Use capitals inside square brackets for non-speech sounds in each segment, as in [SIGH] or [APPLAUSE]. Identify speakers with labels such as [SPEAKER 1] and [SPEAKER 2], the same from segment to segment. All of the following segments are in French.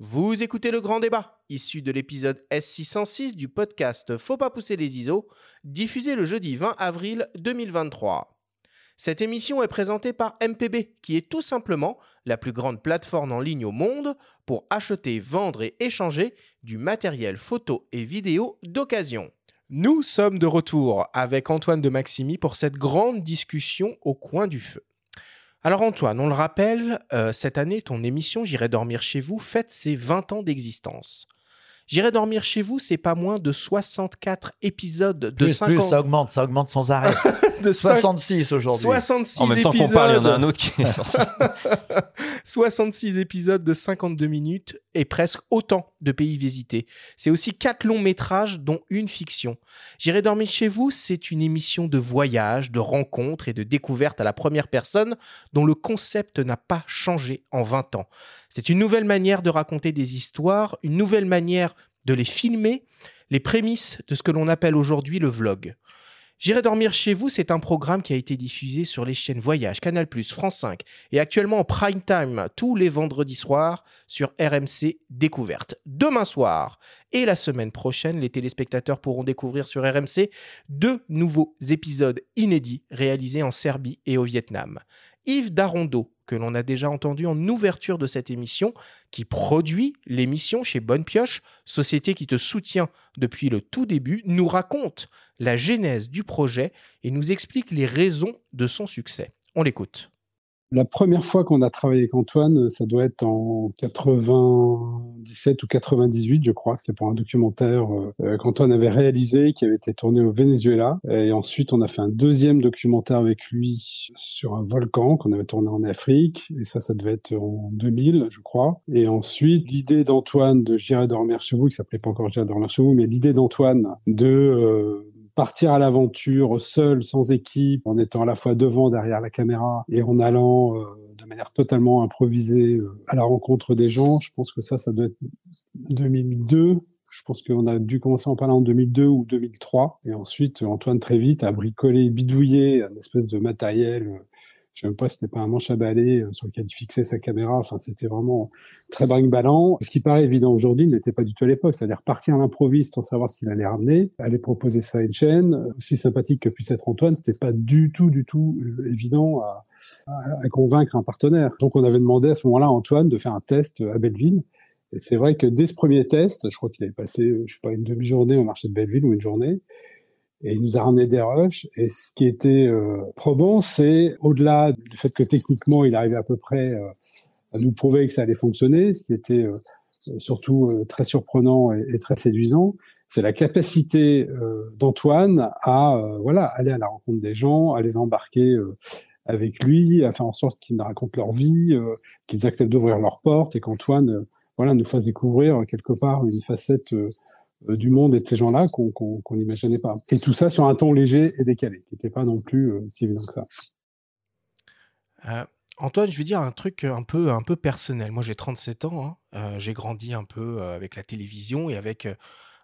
[SPEAKER 1] Vous écoutez le grand débat, issu de l'épisode S606 du podcast Faut pas pousser les ISO, diffusé le jeudi 20 avril 2023. Cette émission est présentée par MPB, qui est tout simplement la plus grande plateforme en ligne au monde pour acheter, vendre et échanger du matériel photo et vidéo d'occasion. Nous sommes de retour avec Antoine de Maximi pour cette grande discussion au coin du feu. Alors Antoine, on le rappelle, euh, cette année, ton émission J'irai dormir chez vous fête ses 20 ans d'existence. J'irai dormir chez vous, c'est pas moins de 64 épisodes de
[SPEAKER 2] plus,
[SPEAKER 1] 50
[SPEAKER 2] plus, ça augmente, ça augmente sans arrêt. [LAUGHS]
[SPEAKER 1] de
[SPEAKER 2] 66 aujourd'hui.
[SPEAKER 1] 66
[SPEAKER 3] En même temps qu'on
[SPEAKER 1] épisodes.
[SPEAKER 3] parle, il y en a un autre qui est sorti. [LAUGHS]
[SPEAKER 1] 66 épisodes de 52 minutes et presque autant de pays visités. C'est aussi quatre longs métrages dont une fiction. J'irai dormir chez vous, c'est une émission de voyage, de rencontres et de découvertes à la première personne dont le concept n'a pas changé en 20 ans. C'est une nouvelle manière de raconter des histoires, une nouvelle manière de les filmer, les prémices de ce que l'on appelle aujourd'hui le vlog. J'irai dormir chez vous, c'est un programme qui a été diffusé sur les chaînes Voyage, Canal+, France 5 et actuellement en prime time tous les vendredis soirs sur RMC Découverte. Demain soir et la semaine prochaine, les téléspectateurs pourront découvrir sur RMC deux nouveaux épisodes inédits réalisés en Serbie et au Vietnam. Yves Darondo, que l'on a déjà entendu en ouverture de cette émission, qui produit l'émission chez Bonne Pioche, société qui te soutient depuis le tout début, nous raconte la genèse du projet et nous explique les raisons de son succès. On l'écoute.
[SPEAKER 4] La première fois qu'on a travaillé avec Antoine, ça doit être en 97 ou 98, je crois. C'est pour un documentaire euh, qu'Antoine avait réalisé, qui avait été tourné au Venezuela. Et ensuite, on a fait un deuxième documentaire avec lui sur un volcan qu'on avait tourné en Afrique. Et ça, ça devait être en 2000, je crois. Et ensuite, l'idée d'Antoine de J'irai dormir chez vous, qui s'appelait pas encore J'irai dormir chez vous, mais l'idée d'Antoine de euh, partir à l'aventure seul, sans équipe, en étant à la fois devant, derrière la caméra et en allant euh, de manière totalement improvisée euh, à la rencontre des gens. Je pense que ça, ça doit être 2002. Je pense qu'on a dû commencer en parler en 2002 ou 2003. Et ensuite, Antoine très vite a bricolé, bidouillé un espèce de matériel. Je sais même pas si c'était pas un manche à balai euh, sur lequel il fixait sa caméra. Enfin, c'était vraiment très brinque-ballant. Ce qui paraît évident aujourd'hui n'était pas du tout à l'époque. C'est-à-dire partir à l'improviste sans savoir ce qu'il allait ramener, aller proposer ça à une chaîne. Aussi sympathique que puisse être Antoine, c'était pas du tout, du tout euh, évident à convaincre un partenaire. Donc, on avait demandé à ce moment-là à Antoine de faire un test à Belleville. Et c'est vrai que dès ce premier test, je crois qu'il avait passé, euh, je sais pas, une demi-journée au marché de Belleville ou une journée. Et il nous a ramené des rushs. Et ce qui était euh, probant, c'est au-delà du fait que techniquement, il arrivait à peu près euh, à nous prouver que ça allait fonctionner, ce qui était euh, surtout très surprenant et, et très séduisant, c'est la capacité d'Antoine à voilà aller à la rencontre des gens, à les embarquer avec lui, à faire en sorte qu'ils nous racontent leur vie, qu'ils acceptent d'ouvrir leurs portes et qu'Antoine voilà nous fasse découvrir quelque part une facette du monde et de ces gens-là qu'on n'imaginait pas. Et tout ça sur un ton léger et décalé, qui n'était pas non plus euh, si évident que ça.
[SPEAKER 1] Euh, Antoine, je vais dire un truc un peu, un peu personnel. Moi, j'ai 37 ans. hein. Euh, j'ai grandi un peu euh, avec la télévision et avec euh,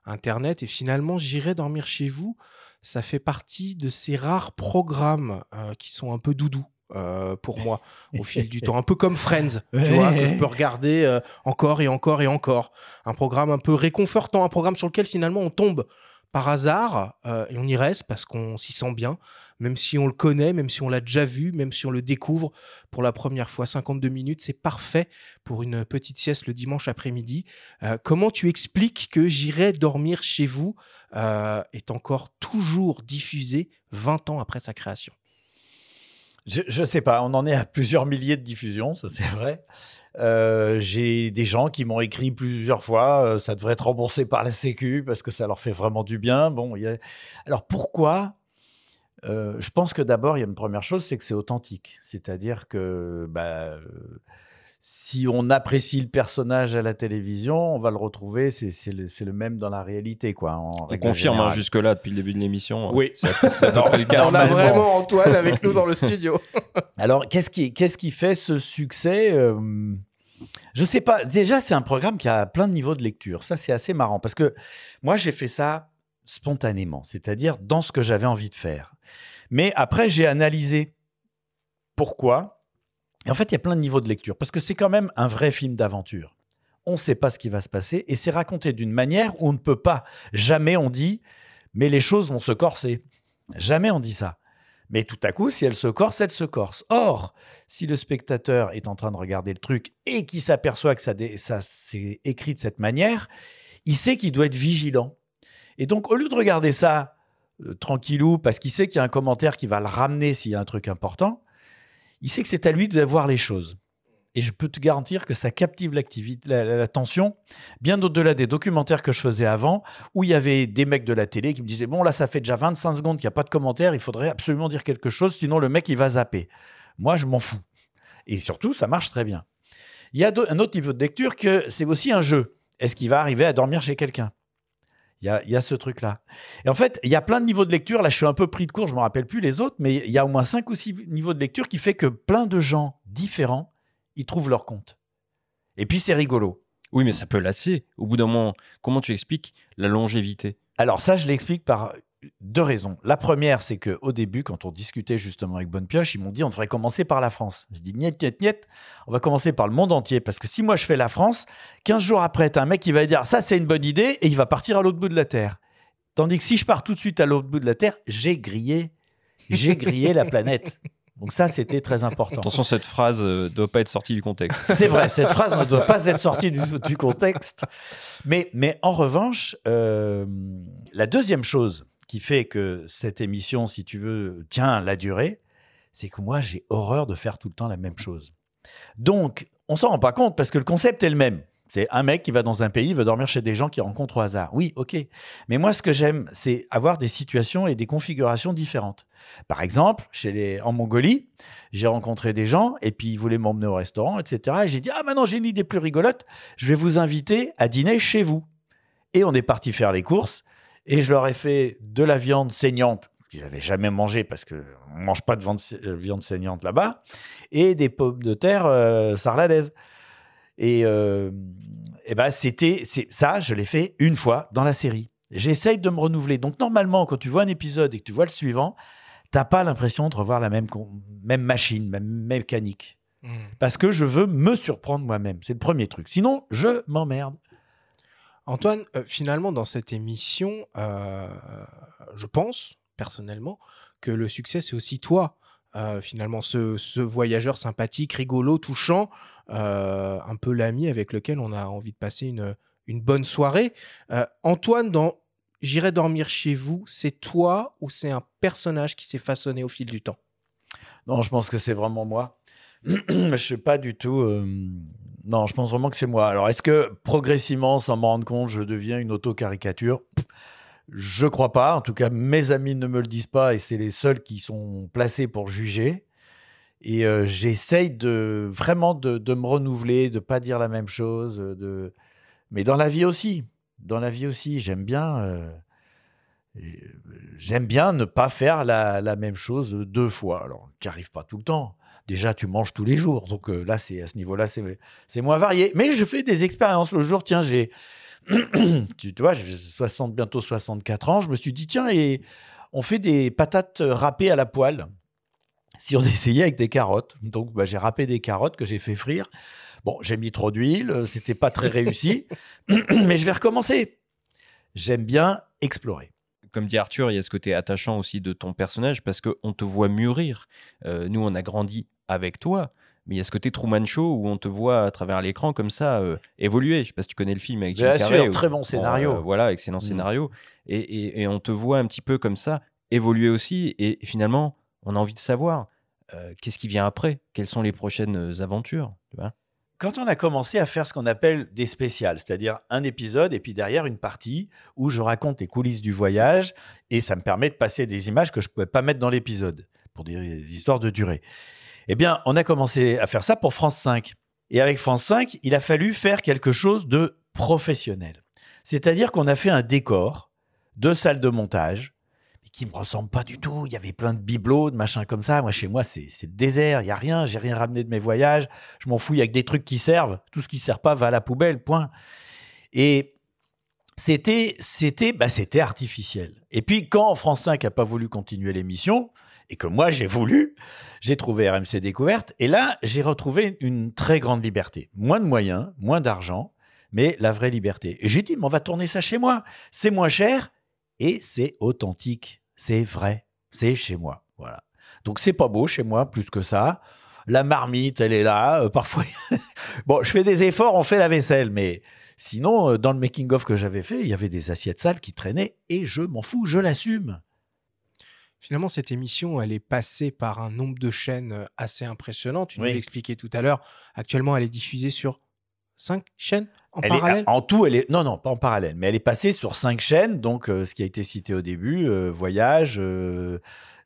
[SPEAKER 1] Internet. Et finalement, j'irai dormir chez vous. Ça fait partie de ces rares programmes euh, qui sont un peu doudous. Euh, pour moi au [LAUGHS] fil du temps un peu comme Friends tu vois que je peux regarder euh, encore et encore et encore un programme un peu réconfortant un programme sur lequel finalement on tombe par hasard euh, et on y reste parce qu'on s'y sent bien même si on le connaît, même si on l'a déjà vu, même si on le découvre pour la première fois. 52 minutes, c'est parfait pour une petite sieste le dimanche après-midi. Euh, comment tu expliques que J'irai dormir chez vous euh, est encore toujours diffusé 20 ans après sa création?
[SPEAKER 2] Je, je sais pas, on en est à plusieurs milliers de diffusions, ça c'est vrai. Euh, J'ai des gens qui m'ont écrit plusieurs fois, euh, ça devrait être remboursé par la Sécu parce que ça leur fait vraiment du bien. Bon, alors pourquoi Euh, Je pense que d'abord il y a une première chose, c'est que c'est authentique, c'est-à-dire que bah, si on apprécie le personnage à la télévision, on va le retrouver, c'est le, même dans la réalité, quoi. en
[SPEAKER 3] On confirme hein,
[SPEAKER 2] générale.
[SPEAKER 3] jusque-là depuis le début de l'émission.
[SPEAKER 1] Oui. [LAUGHS]
[SPEAKER 3] Le cas.
[SPEAKER 1] On a vraiment Antoine avec nous dans le studio. [LAUGHS]
[SPEAKER 2] Alors, qu'est-ce qui, qu'est-ce qui fait ce succès Euh, Je sais pas. Déjà, c'est un programme qui a plein de niveaux de lecture. Ça, c'est assez marrant parce que moi, j'ai fait ça spontanément, c'est-à-dire dans ce que j'avais envie de faire. Mais après, j'ai analysé pourquoi. Et en fait, il y a plein de niveaux de lecture parce que c'est quand même un vrai film d'aventure. on ne sait pas ce qui va se passer, et c'est raconté d'une manière où on ne peut pas. Jamais on dit, mais les choses vont se corser. Jamais on dit ça. Mais tout à coup, si elle se corse, elle se corse. Or, si le spectateur est en train de regarder le truc et qu'il s'aperçoit que ça, ça s'est écrit de cette manière, il sait qu'il doit être vigilant. Et donc, au lieu de regarder ça euh, tranquillou, parce qu'il sait qu'il y a un commentaire qui va le ramener s'il y a un truc important, il sait que c'est à lui de voir les choses. Et je peux te garantir que ça captive l'attention, bien au-delà des documentaires que je faisais avant, où il y avait des mecs de la télé qui me disaient Bon, là, ça fait déjà 25 secondes qu'il n'y a pas de commentaire, il faudrait absolument dire quelque chose, sinon le mec, il va zapper. Moi, je m'en fous. Et surtout, ça marche très bien. Il y a un autre niveau de lecture que c'est aussi un jeu. Est-ce qu'il va arriver à dormir chez quelqu'un? Il y, a, il y a ce truc-là. Et en fait, il y a plein de niveaux de lecture. Là, je suis un peu pris de court, je ne me rappelle plus les autres, mais il y a au moins 5 ou 6 niveaux de lecture qui fait que plein de gens différents, ils trouvent leur compte. Et puis, c'est rigolo.
[SPEAKER 3] Oui, mais ça peut lasser. Au bout d'un moment, comment tu expliques la longévité?
[SPEAKER 2] Alors ça, je l'explique par deux raisons. La première, c'est que au début, quand on discutait justement avec Bonne Pioche, ils m'ont dit on devrait commencer par la France. Je dis niet, niet, niet, on va commencer par le monde entier. Parce que si moi je fais la France, 15 jours après, t'as un mec qui va dire ça c'est une bonne idée et il va partir à l'autre bout de la Terre. Tandis que si je pars tout de suite à l'autre bout de la Terre, j'ai grillé, j'ai grillé la planète. Donc ça, c'était très important.
[SPEAKER 3] Attention, cette phrase ne doit pas être sortie du contexte. [LAUGHS]
[SPEAKER 2] C'est vrai, cette phrase ne doit pas être sortie du, du contexte. Mais, mais en revanche, euh, la deuxième chose qui fait que cette émission, si tu veux, tient la durée, c'est que moi, j'ai horreur de faire tout le temps la même chose. Donc, on s'en rend pas compte parce que le concept est le même. C'est un mec qui va dans un pays, veut dormir chez des gens qu'il rencontre au hasard. Oui, ok. Mais moi, ce que j'aime, c'est avoir des situations et des configurations différentes. Par exemple, chez les, en Mongolie, j'ai rencontré des gens et puis ils voulaient m'emmener au restaurant, etc. Et j'ai dit, ah maintenant j'ai une idée plus rigolote, je vais vous inviter à dîner chez vous. Et on est parti faire les courses et je leur ai fait de la viande saignante qu'ils n'avaient jamais mangé parce qu'on ne mange pas de viande, euh, viande saignante là-bas, et des pommes de terre euh, sarladaises. Et, euh, et ben c'était ça, je l'ai fait une fois dans la série. J'essaye de me renouveler. Donc normalement, quand tu vois un épisode et que tu vois le suivant, t'as pas l'impression de revoir la même, même machine, même mécanique.
[SPEAKER 1] Hmm.
[SPEAKER 2] Parce que je veux me surprendre moi-même. C'est le premier truc. Sinon, je m'emmerde.
[SPEAKER 1] Antoine, euh, finalement, dans cette émission, euh, je pense, personnellement, que le succès, c'est aussi toi. Euh, finalement, ce, voyageur sympathique, rigolo, touchant, un peu l'ami avec lequel on a envie de passer une, une bonne soirée. Antoine, dans J'irai dormir chez vous, c'est toi ou c'est un personnage qui s'est façonné au fil du temps?
[SPEAKER 2] Non, je pense que c'est vraiment moi. [CLEARS THROAT] je suis pas du tout. Euh, Non, je pense vraiment que c'est moi. Alors, est-ce que progressivement, sans m'en rendre compte, je deviens une auto-caricature? Je crois pas. En tout cas, mes amis ne me le disent pas et c'est les seuls qui sont placés pour juger. Et euh, j'essaye de vraiment de, me renouveler, de pas dire la même chose. De... Mais dans la vie aussi. Dans la vie aussi, j'aime bien. euh, euh, J'aime bien ne pas faire la, la même chose deux fois. Alors, qui arrive pas tout le temps. Déjà, tu manges tous les jours. Donc euh, là, c'est à ce niveau-là, c'est c'est moins varié. Mais je fais des expériences. Le jour, tiens, j'ai. [CLEARS THROAT] tu, tu vois, j'ai 60, bientôt 64 ans. Je me suis dit, tiens, et on fait des patates râpées à la poêle. Si on [LAUGHS] essayait avec des carottes. Donc, bah, j'ai râpé des carottes que j'ai fait frire. Bon, j'ai mis trop d'huile. euh, C'était pas très réussi. [LAUGHS] [CLEARS THROAT] mais je vais recommencer. J'aime bien explorer.
[SPEAKER 3] Comme dit Arthur, il y a ce côté attachant aussi de ton personnage parce qu'on te voit mûrir. Euh, nous, on a grandi avec toi. Mais il y a ce côté Truman Show où on te voit à travers l'écran comme ça euh, évoluer? Je sais pas si tu connais le film avec Jim
[SPEAKER 2] Bien
[SPEAKER 3] Carrey.
[SPEAKER 2] sûr, très bon scénario.
[SPEAKER 3] euh, voilà, excellent
[SPEAKER 2] Mm.
[SPEAKER 3] scénario. Et, et- et on te voit un petit peu comme ça évoluer aussi. Et finalement, on a envie de savoir euh, qu'est-ce qui vient après? Quelles sont les prochaines aventures? Tu vois?
[SPEAKER 2] Quand on a commencé à faire ce qu'on appelle des spéciales, c'est-à-dire un épisode et puis derrière une partie où je raconte les coulisses du voyage et ça me permet de passer des images que je ne pouvais pas mettre dans l'épisode pour des histoires de durée. Eh bien, on a commencé à faire ça pour France 5. Et avec France 5, il a fallu faire quelque chose de professionnel. C'est-à-dire qu'on a fait un décor de salle de montage qui me ressemble pas du tout. Il y avait plein de bibelots, de machins comme ça. Moi, chez moi, c'est le désert. Il y a rien. J'ai rien ramené de mes voyages. Je m'en fous. Il y a que des trucs qui servent. Tout ce qui sert pas va à la poubelle. Point. Et c'était, c'était, bah, c'était artificiel. Et puis, quand France 5 a pas voulu continuer l'émission et que moi j'ai voulu, j'ai trouvé RMC Découverte. Et là, j'ai retrouvé une très grande liberté. Moins de moyens, moins d'argent, mais la vraie liberté. Et j'ai dit, mais on va tourner ça chez moi. C'est moins cher et c'est authentique. C'est vrai. C'est chez moi. Voilà. Donc c'est pas beau chez moi plus que ça. La marmite, elle est là. Euh, parfois, [LAUGHS] bon, je fais des efforts, on fait la vaisselle, mais sinon, euh, dans le making of que j'avais fait, il y avait des assiettes sales qui traînaient et je m'en fous, je l'assume.
[SPEAKER 1] Finalement, cette émission, elle est passée par un nombre de chaînes assez impressionnant. Tu nous
[SPEAKER 2] Oui.
[SPEAKER 1] l'expliquais tout à l'heure. Actuellement, elle est diffusée sur cinq chaînes en
[SPEAKER 2] Elle est-
[SPEAKER 1] parallèle?
[SPEAKER 2] en tout, elle est non non pas en parallèle, mais elle est passée sur cinq chaînes. Donc euh, ce qui a été cité au début, euh, Voyage, euh,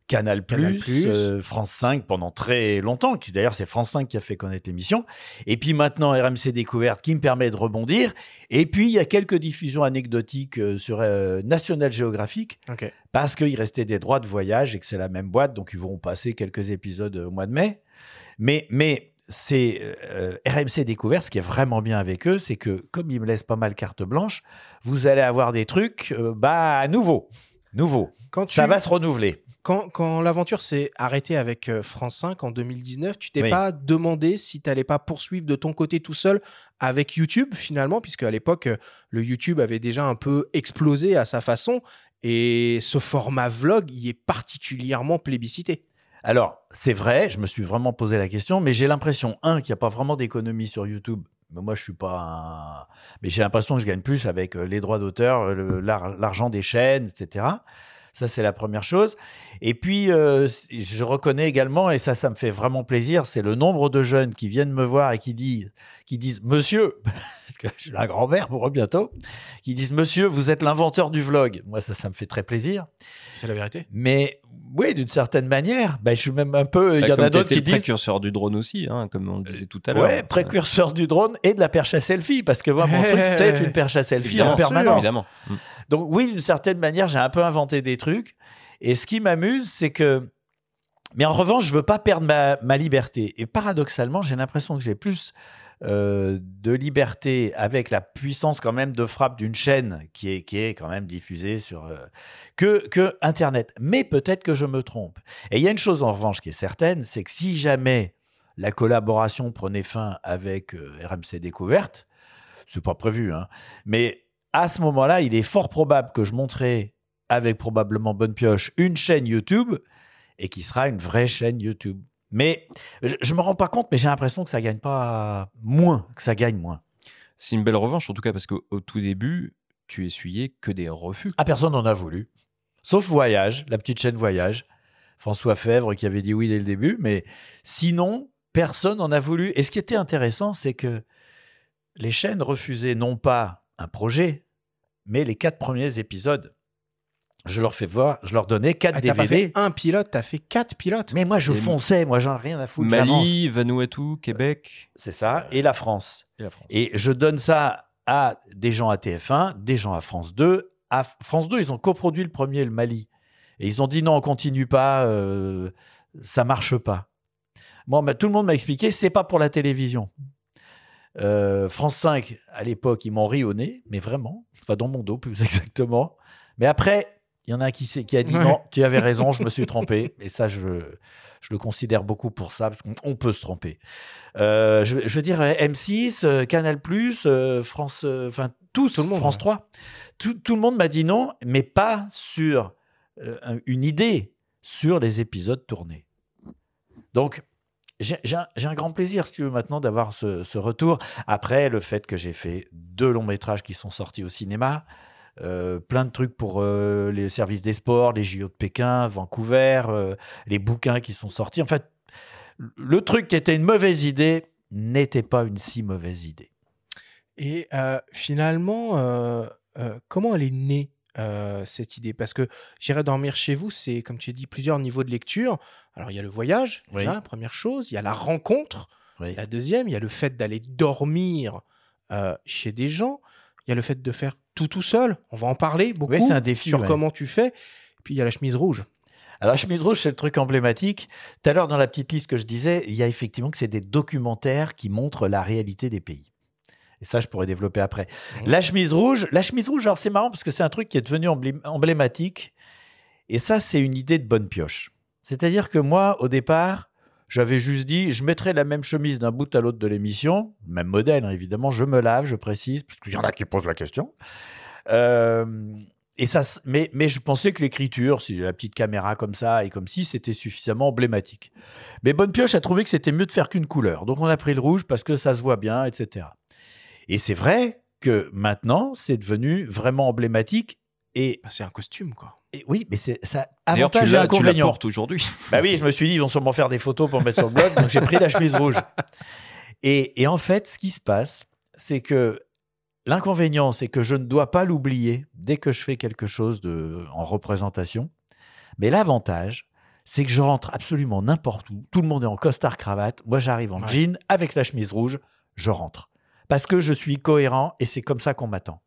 [SPEAKER 2] Canal+,
[SPEAKER 1] Canal+,
[SPEAKER 2] euh, France 5 pendant très longtemps. Qui d'ailleurs c'est France 5 qui a fait connaître l'émission. Et puis maintenant RMC Découverte qui me permet de rebondir. Et puis il y a quelques diffusions anecdotiques euh, sur euh, National Geographic parce qu'il restait des droits de voyage et que c'est la même boîte, donc ils vont passer quelques épisodes au mois de mai. Mais, mais c'est euh, RMC Découverte, ce qui est vraiment bien avec eux, c'est que comme ils me laissent pas mal carte blanche, vous allez avoir des trucs bah, nouveaux.
[SPEAKER 1] Quand tu,
[SPEAKER 2] Ça va se renouveler.
[SPEAKER 1] Quand, quand l'aventure s'est arrêtée avec euh, France 5 en 2019, tu t'es
[SPEAKER 2] Oui.
[SPEAKER 1] pas demandé si tu n'allais pas poursuivre de ton côté tout seul avec YouTube finalement, puisque à l'époque, euh, le YouTube avait déjà un peu explosé à sa façon et ce format vlog y est particulièrement plébiscité.
[SPEAKER 2] Alors, c'est vrai, je me suis vraiment posé la question, mais j'ai l'impression, un, qu'il n'y a pas vraiment d'économie sur YouTube. Mais moi, je suis pas un... Mais j'ai l'impression que je gagne plus avec euh, les droits d'auteur, l'argent des chaînes, etc. Ça, c'est la première chose. Et puis, euh, je reconnais également, et ça, ça me fait vraiment plaisir, c'est le nombre de jeunes qui viennent me voir et qui disent, qui disent Monsieur, [LAUGHS] parce que je suis la grand-mère pour eux bientôt, qui disent Monsieur, vous êtes l'inventeur du vlog. Moi, ça, ça me fait très plaisir.
[SPEAKER 1] C'est la vérité.
[SPEAKER 2] Mais oui, d'une certaine manière, ben, je suis même un peu. Il y
[SPEAKER 3] Bah,
[SPEAKER 2] en a d'autres qui disent.
[SPEAKER 3] précurseur du drone aussi, hein, comme on le disait tout à l'heure.
[SPEAKER 2] Ouais, précurseur du drone et de la perche à selfie, parce que moi, mon truc, c'est une perche à selfie
[SPEAKER 3] Bien
[SPEAKER 2] en
[SPEAKER 3] sûr,
[SPEAKER 2] permanence.
[SPEAKER 3] Évidemment.
[SPEAKER 2] Donc, oui, d'une certaine manière, j'ai un peu inventé des trucs. Et ce qui m'amuse, c'est que. Mais en revanche, je veux pas perdre ma, ma liberté. Et paradoxalement, j'ai l'impression que j'ai plus euh, de liberté avec la puissance quand même de frappe d'une chaîne qui est, qui est quand même diffusée sur euh, que, que Internet. Mais peut-être que je me trompe. Et il y a une chose en revanche qui est certaine, c'est que si jamais la collaboration prenait fin avec euh, RMC Découverte, c'est pas prévu, hein, mais à ce moment-là, il est fort probable que je monterai avec probablement Bonne Pioche une chaîne YouTube et qui sera une vraie chaîne YouTube. Mais je, je me rends pas compte, mais j'ai l'impression que ça gagne pas moins, que ça gagne moins.
[SPEAKER 3] C'est une belle revanche, en tout cas, parce qu'au au tout début, tu essuyais que des refus.
[SPEAKER 2] Ah, personne n'en a voulu. Sauf Voyage, la petite chaîne Voyage. François Fèvre qui avait dit oui dès le début, mais sinon, personne n'en a voulu. Et ce qui était intéressant, c'est que les chaînes refusaient non pas un projet, mais les quatre premiers épisodes. Je leur fais voir, je leur donnais quatre
[SPEAKER 1] Ah, pas
[SPEAKER 2] DVD.
[SPEAKER 1] fait un pilote, t'as fait quatre pilotes.
[SPEAKER 2] Mais moi, je fonçais, moi, j'en ai rien à foutre.
[SPEAKER 3] Mali, Vanuatu, Québec
[SPEAKER 2] C'est ça, et la France.
[SPEAKER 3] et la France.
[SPEAKER 2] Et je donne ça à des gens à TF1, des gens à France 2. À France 2, ils ont coproduit le premier, le Mali. Et ils ont dit non, on continue pas, euh, ça marche pas. Bon, bah, tout le monde m'a expliqué, c'est pas pour la télévision. Euh, France 5, à l'époque, ils m'ont ri au nez, mais vraiment, enfin dans mon dos plus [LAUGHS] exactement. Mais après, il y en a qui, qui a dit
[SPEAKER 1] Ouais.
[SPEAKER 2] non, tu avais raison, je me suis trompé. Et ça, je, je le considère beaucoup pour ça, parce qu'on on peut se tromper. Euh, je, je veux dire, euh, M6, euh, Canal, France, enfin, tous,
[SPEAKER 1] Tout le monde,
[SPEAKER 2] France
[SPEAKER 1] ouais.
[SPEAKER 2] 3. Tout, tout le monde m'a dit non, mais pas sur un- une idée, sur les épisodes tournés. Donc, j'ai un, grand plaisir, si tu veux, maintenant d'avoir ce, retour. Après, le fait que j'ai fait deux longs métrages qui sont sortis au cinéma, euh, plein de trucs pour euh, les services des sports, les JO de Pékin, Vancouver, euh, les bouquins qui sont sortis. En fait, le truc qui était une mauvaise idée n'était pas une si mauvaise idée.
[SPEAKER 1] Et finalement, comment elle est née? Euh, cette idée? Parce que j'irai dormir chez vous, c'est comme tu as dit plusieurs niveaux de lecture. Alors il y a le voyage,
[SPEAKER 2] Oui.
[SPEAKER 1] première chose. Il y a la rencontre,
[SPEAKER 2] Oui.
[SPEAKER 1] la deuxième. Il y a le fait d'aller dormir euh, chez des gens. Il y a le fait de faire tout tout seul. On va en parler beaucoup
[SPEAKER 2] Oui, un défi,
[SPEAKER 1] sur
[SPEAKER 2] ouais.
[SPEAKER 1] comment tu fais. Puis il y a la chemise rouge.
[SPEAKER 2] Alors, chemise rouge, c'est le truc emblématique. Tout à l'heure, dans la petite liste que je disais, il y a effectivement que c'est des documentaires qui montrent la réalité des pays. Et ça, je pourrais développer après.
[SPEAKER 1] Mhm.
[SPEAKER 2] La chemise rouge, la chemise rouge, alors c'est marrant parce que c'est un truc qui est devenu emblé- emblématique. Et ça, c'est une idée de bonne pioche. C'est-à-dire que moi, au départ, J'avais juste dit, je mettrai la même chemise d'un bout à l'autre de l'émission, même modèle hein, évidemment, je me lave, je précise, parce qu'il y en a qui posent la question. Euh, et ça, mais je pensais que l'écriture, si la petite caméra comme ça et comme si, c'était suffisamment emblématique. Mais Bonne Pioche a trouvé que c'était mieux de faire qu'une couleur. Donc on a pris le rouge parce que ça se voit bien, etc. Et c'est vrai que maintenant, c'est devenu vraiment emblématique. Et,
[SPEAKER 1] Bah, c'est un costume, quoi.
[SPEAKER 2] et oui, mais c'est ça
[SPEAKER 3] tu
[SPEAKER 2] avantage et
[SPEAKER 3] tu la
[SPEAKER 2] inconvénient.
[SPEAKER 3] portes aujourd'hui. [LAUGHS]
[SPEAKER 2] Bah oui, je me suis dit, ils vont sûrement faire des photos pour mettre sur le blog, donc j'ai pris la chemise rouge. Et, et en fait, ce qui se passe, c'est que l'inconvénient, c'est que je ne dois pas l'oublier dès que je fais quelque chose de, en représentation. Mais l'avantage, c'est que je rentre absolument n'importe où. Tout le monde est en costard-cravate. Moi, j'arrive en
[SPEAKER 1] Ouais.
[SPEAKER 2] jean avec la chemise rouge. Je rentre. Parce que je suis cohérent et c'est comme ça qu'on m'attend.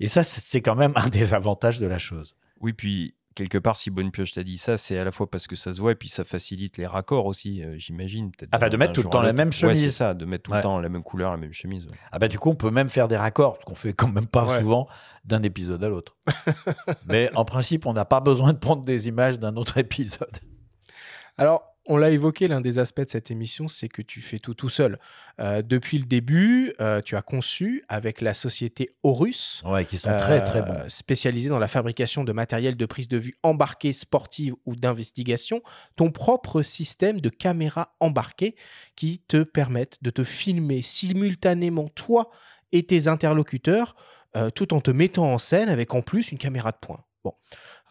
[SPEAKER 2] Et ça, c'est- quand même un des avantages de la chose.
[SPEAKER 3] Oui, puis quelque part, si Bonne Pioche t'a dit ça, c'est à la fois parce que ça se voit et puis ça facilite les raccords aussi, euh, j'imagine.
[SPEAKER 2] Ah bah, de mettre tout le temps la même
[SPEAKER 3] Ouais,
[SPEAKER 2] chemise.
[SPEAKER 3] c'est ça, de mettre tout
[SPEAKER 2] Ouais.
[SPEAKER 3] le temps la même couleur, la même chemise. ouais.
[SPEAKER 2] Ah bah du coup, on peut même faire des raccords, ce qu'on fait quand même pas
[SPEAKER 1] Ouais.
[SPEAKER 2] souvent d'un épisode à l'autre. [LAUGHS] Mais en principe, on n'a pas besoin de prendre des images d'un autre [LAUGHS] épisode.
[SPEAKER 1] Alors, on l'a évoqué, l'un des aspects de cette émission, c'est que tu fais tout tout seul. Euh, depuis le début, euh, tu as conçu avec la société Horus,
[SPEAKER 2] Ouais, qui sont très très
[SPEAKER 1] euh,
[SPEAKER 2] bons.
[SPEAKER 1] spécialisée dans la fabrication de matériel de prise de vue embarqué, sportive ou d'investigation, ton propre système de caméra embarquée qui te permettent de te filmer simultanément toi et tes interlocuteurs, tout en te mettant en scène avec en plus une caméra de poing. Bon.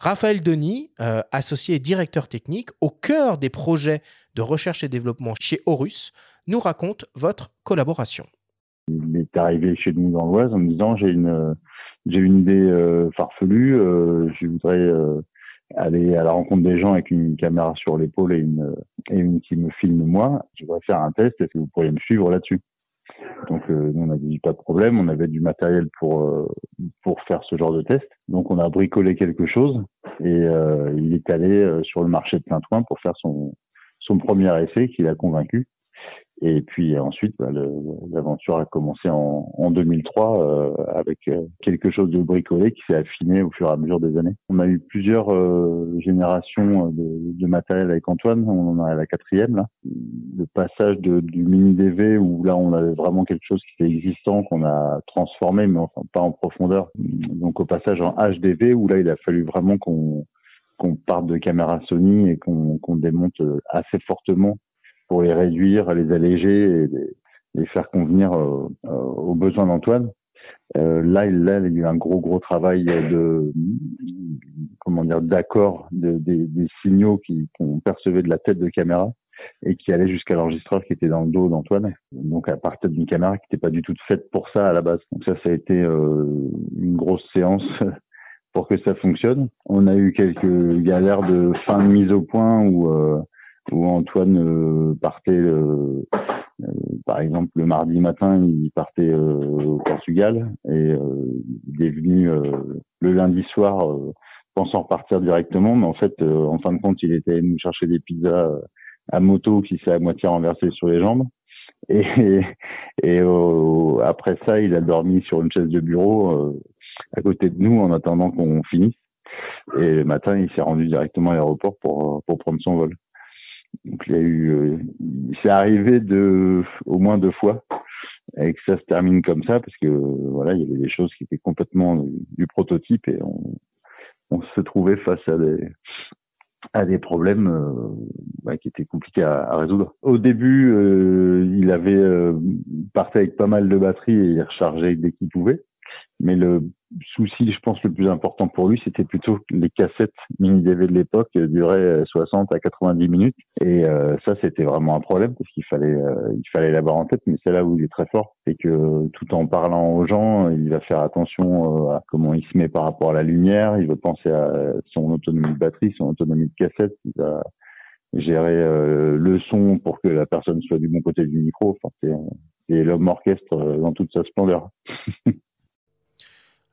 [SPEAKER 1] Raphaël Denis, euh, associé et directeur technique au cœur des projets de recherche et développement chez Horus, nous raconte votre collaboration.
[SPEAKER 5] il est arrivé chez nous dans l'Oise en me disant j'ai une j'ai une idée euh, farfelue, euh, je voudrais aller à la rencontre des gens avec une caméra sur l'épaule et une et une qui me filme moi. Je voudrais faire un test. Est-ce que vous pourriez me suivre là-dessus? Donc euh, nous on a dit pas de problème. On avait du matériel pour euh, pour faire ce genre de test. Donc on a bricolé quelque chose et euh, il est allé euh, sur le marché de Saint-Ouen pour faire son son premier essai qui l'a convaincu. Et puis ensuite, bah, l'aventure a commencé en, en 2003 euh, avec euh, quelque chose de bricolé qui s'est affiné au fur et à mesure des années. On a eu plusieurs euh, générations de, de matériel avec Antoine. On en est à la quatrième là. Le passage de, du mini DV où là on avait vraiment quelque chose qui était existant qu'on a transformé, mais enfin pas en profondeur. Donc au passage en HDV où là il a fallu vraiment qu'on qu'on parte de caméra Sony et qu'on qu'on démonte euh, assez fortement pour les réduire, les alléger et les, les faire convenir euh, euh, aux besoins d'Antoine. Euh, là, là, il y a eu un gros, gros travail de, comment dire, d'accord de, des, des signaux qu'on percevait de la tête de caméra et qui allaient jusqu'à l'enregistreur qui était dans le dos d'Antoine. Donc, à partir d'une caméra qui n'était pas du tout faite pour ça à la base. Donc, ça, ça a été euh, une grosse séance [LAUGHS] pour que ça fonctionne. On a eu quelques galères de fin de mise au point où euh, où Antoine euh, partait, euh, euh, par exemple, le mardi matin, il partait au Portugal et il est venu le lundi soir pensant repartir directement, mais en fait, en fin de compte, il était allé nous chercher des pizzas à moto qui s'est à moitié renversé sur les jambes. Et, [LAUGHS] après ça, il a dormi sur une chaise de bureau à côté de nous en attendant qu'on finisse. Et le matin, il s'est rendu directement à l'aéroport pour prendre son vol. Donc il y a eu, euh, c'est arrivé de au moins deux fois et que ça se termine comme ça parce que voilà, il y avait des choses qui étaient complètement du, prototype et on, on se trouvait face à des à des problèmes euh, bah, qui étaient compliqués à, à résoudre. Au début, euh, il avait euh, partait avec pas mal de batterie et il rechargeait dès qu'il pouvait. Mais le souci, je pense, le plus important pour lui, c'était plutôt que les cassettes mini DV de l'époque euh, duraient 60 à 90 minutes. Et euh, ça, c'était vraiment un problème parce qu'il fallait, euh, il fallait l'avoir en tête. Mais c'est là où il est très fort, c'est que tout en parlant aux gens, il va faire attention euh, à comment il se met par rapport à la lumière. Il va penser à son autonomie de batterie, son autonomie de cassette. Il va gérer euh, le son pour que la personne soit du bon côté du micro. Enfin, c'est, l'homme orchestre euh, dans toute sa splendeur. [LAUGHS]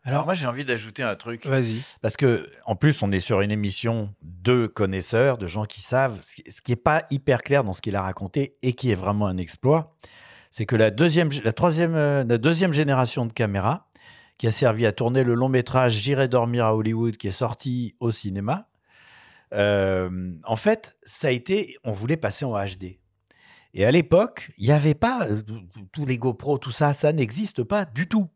[SPEAKER 2] Alors moi j'ai envie d'ajouter un truc
[SPEAKER 1] Vas-y.
[SPEAKER 2] parce que en plus on est sur une émission de connaisseurs, de gens qui savent. Ce qui- ce qui est pas hyper clair dans ce qu'il a raconté et qui est vraiment un exploit, c'est que la deuxième, la troisième, euh, la deuxième génération de caméras qui a servi à tourner le long métrage J'irai dormir à Hollywood qui est sorti au cinéma. Euh, en fait, ça a été, on voulait passer en HD. Et à l'époque, il n'y avait pas euh, tous les GoPro, tout ça, ça n'existe pas du tout.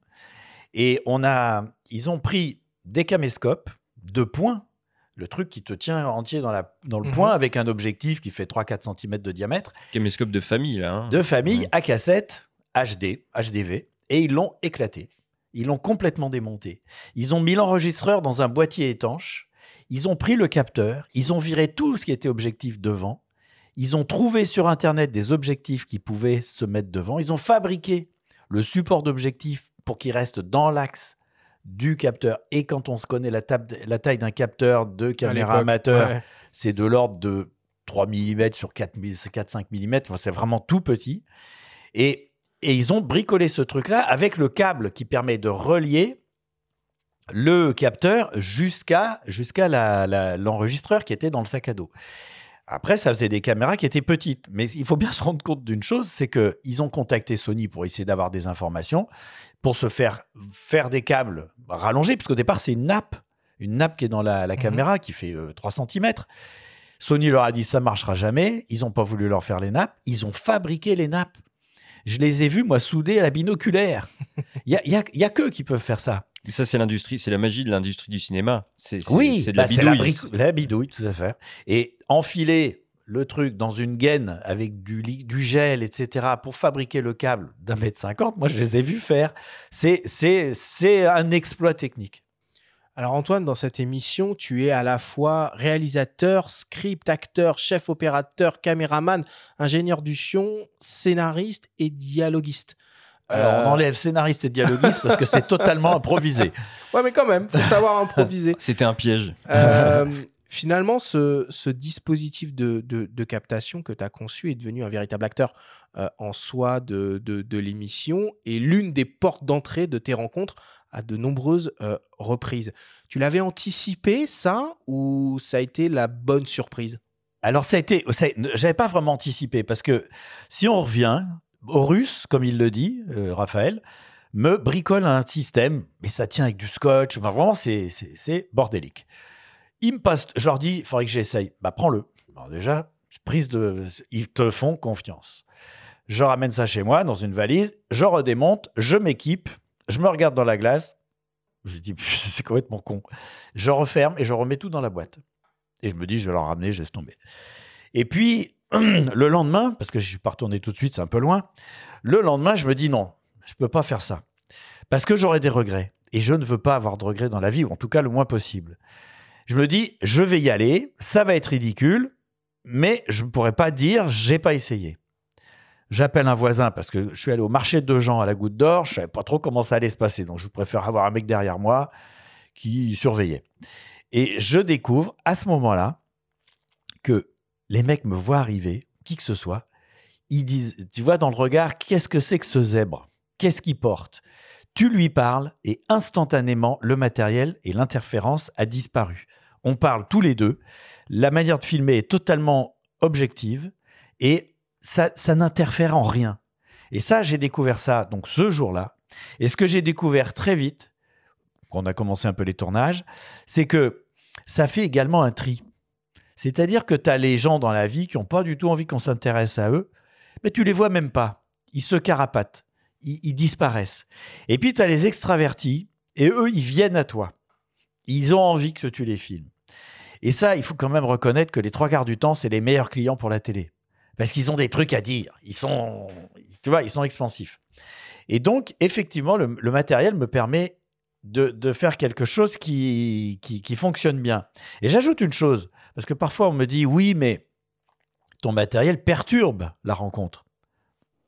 [SPEAKER 2] Et on a, ils ont pris des caméscopes de points, le truc qui te tient entier dans, la, dans le
[SPEAKER 1] Mhm.
[SPEAKER 2] point avec un objectif qui fait 3-4 cm de diamètre,
[SPEAKER 3] Caméscope de famille, là. hein.
[SPEAKER 2] de famille
[SPEAKER 3] Ouais.
[SPEAKER 2] à cassette HD, HDV, et ils l'ont éclaté. Ils l'ont complètement démonté. Ils ont mis l'enregistreur dans un boîtier étanche. Ils ont pris le capteur. Ils ont viré tout ce qui était objectif devant. Ils ont trouvé sur Internet des objectifs qui pouvaient se mettre devant. Ils ont fabriqué le support d'objectif pour qu'il reste dans l'axe du capteur. Et quand on se connaît la, taille d'un capteur de caméra amateur,
[SPEAKER 1] ouais.
[SPEAKER 2] c'est de l'ordre de 3 mm sur 4-5 mm. Enfin, c'est vraiment tout petit. Et, et ils ont bricolé ce truc-là avec le câble qui permet de relier le capteur jusqu'à jusqu'à l'enregistreur qui était dans le sac à dos. Après, ça faisait des caméras qui étaient petites. Mais il faut bien se rendre compte d'une chose, c'est qu'ils ont contacté Sony pour essayer d'avoir des informations, pour se faire faire des câbles rallongés, parce qu'au départ, c'est une nappe, une nappe qui est dans la, la
[SPEAKER 1] Mhm.
[SPEAKER 2] caméra, qui fait euh, 3 cm. Sony leur a dit ça marchera jamais. Ils n'ont pas voulu leur faire les nappes. Ils ont fabriqué les nappes. Je les ai vus, moi, soudés à la binoculaire. [LAUGHS] Il y a, il y a- y a qu'eux qui peuvent faire ça.
[SPEAKER 3] Ça, c'est l'industrie, c'est la magie de l'industrie du cinéma. C'est c'est-
[SPEAKER 2] Oui,
[SPEAKER 3] c'est de la
[SPEAKER 2] bah, c'est la,
[SPEAKER 3] bidouille.
[SPEAKER 2] brico- la bidouille, tout à fait. Et enfiler le truc dans une gaine avec du, du gel, etc., pour fabriquer le câble d'un mètre cinquante, moi, je les ai vus faire. C'est- C'est c'est un exploit technique.
[SPEAKER 1] Alors Antoine, dans cette émission, tu es à la fois réalisateur, script, acteur, chef opérateur, caméraman, ingénieur du son, scénariste et dialoguiste.
[SPEAKER 2] Alors,
[SPEAKER 1] Euh,
[SPEAKER 2] on enlève scénariste et dialoguiste parce que c'est totalement improvisé.
[SPEAKER 1] Ouais, mais quand même, faut savoir improviser. [LAUGHS]
[SPEAKER 3] C'était un piège.
[SPEAKER 1] Euh, finalement, ce, ce dispositif de, de- de captation que tu as conçu est devenu un véritable acteur euh, en soi de, de- de l'émission et l'une des portes d'entrée de tes rencontres à de nombreuses euh, reprises. Tu l'avais anticipé, ça, ou ça a été la bonne surprise?
[SPEAKER 2] Alors, ça a été. J'avais pas vraiment anticipé parce que si on revient, russe, comme il le dit, euh, Raphaël, me bricole un système, mais ça tient avec du scotch. Enfin, vraiment, c'est- c'est bordélique. Ils me passent, je leur dis, il faudrait que j'essaye. Bah, prends-le. Déjà, prise de. Ils te font confiance. Je ramène ça chez moi dans une valise, je redémonte, je m'équipe, je me regarde dans la glace. Je dis, [LAUGHS] c'est complètement con. Je referme et je remets tout dans la boîte. Et je me dis, je vais leur ramener, je laisse tomber. Et puis, [CLEARS THROAT] le lendemain, parce que je suis pas retourné tout de suite, c'est un peu loin, le lendemain, je me dis, non, je peux pas faire ça. Parce que j'aurai des regrets. Et je ne veux pas avoir de regrets dans la vie, ou en tout cas le moins possible. Je me dis, je vais y aller, ça va être ridicule, mais je ne pourrais pas dire, j'ai pas essayé. J'appelle un voisin parce que je suis allé au marché de gens à la goutte d'or, je savais pas trop comment ça allait se passer, donc je préfère avoir un mec derrière moi qui surveillait. Et je découvre à ce moment-là que les mecs me voient arriver, qui que ce soit, ils disent, tu vois dans le regard, qu'est-ce que c'est que ce zèbre? Qu'est-ce qu'il porte? Tu lui parles et instantanément, le matériel et l'interférence a disparu. On parle tous les deux, la manière de filmer est totalement objective et ça, ça n'interfère en rien. Et ça, j'ai découvert ça donc ce jour-là. Et ce que j'ai découvert très vite, qu'on a commencé un peu les tournages, c'est que ça fait également un tri. C'est-à-dire que tu as les gens dans la vie qui n'ont pas du tout envie qu'on s'intéresse à eux, mais tu les vois même pas. Ils se carapatent, ils, disparaissent. Et puis tu as les extravertis, et eux, ils viennent à toi. Ils ont envie que tu les filmes. Et ça, il faut quand même reconnaître que les trois quarts du temps, c'est les meilleurs clients pour la télé. Parce qu'ils ont des trucs à dire. Ils sont, tu vois, ils sont expansifs. Et donc, effectivement, le, matériel me permet de, faire quelque chose qui, qui fonctionne bien. Et j'ajoute une chose, parce que parfois on me dit oui, mais ton matériel perturbe la rencontre.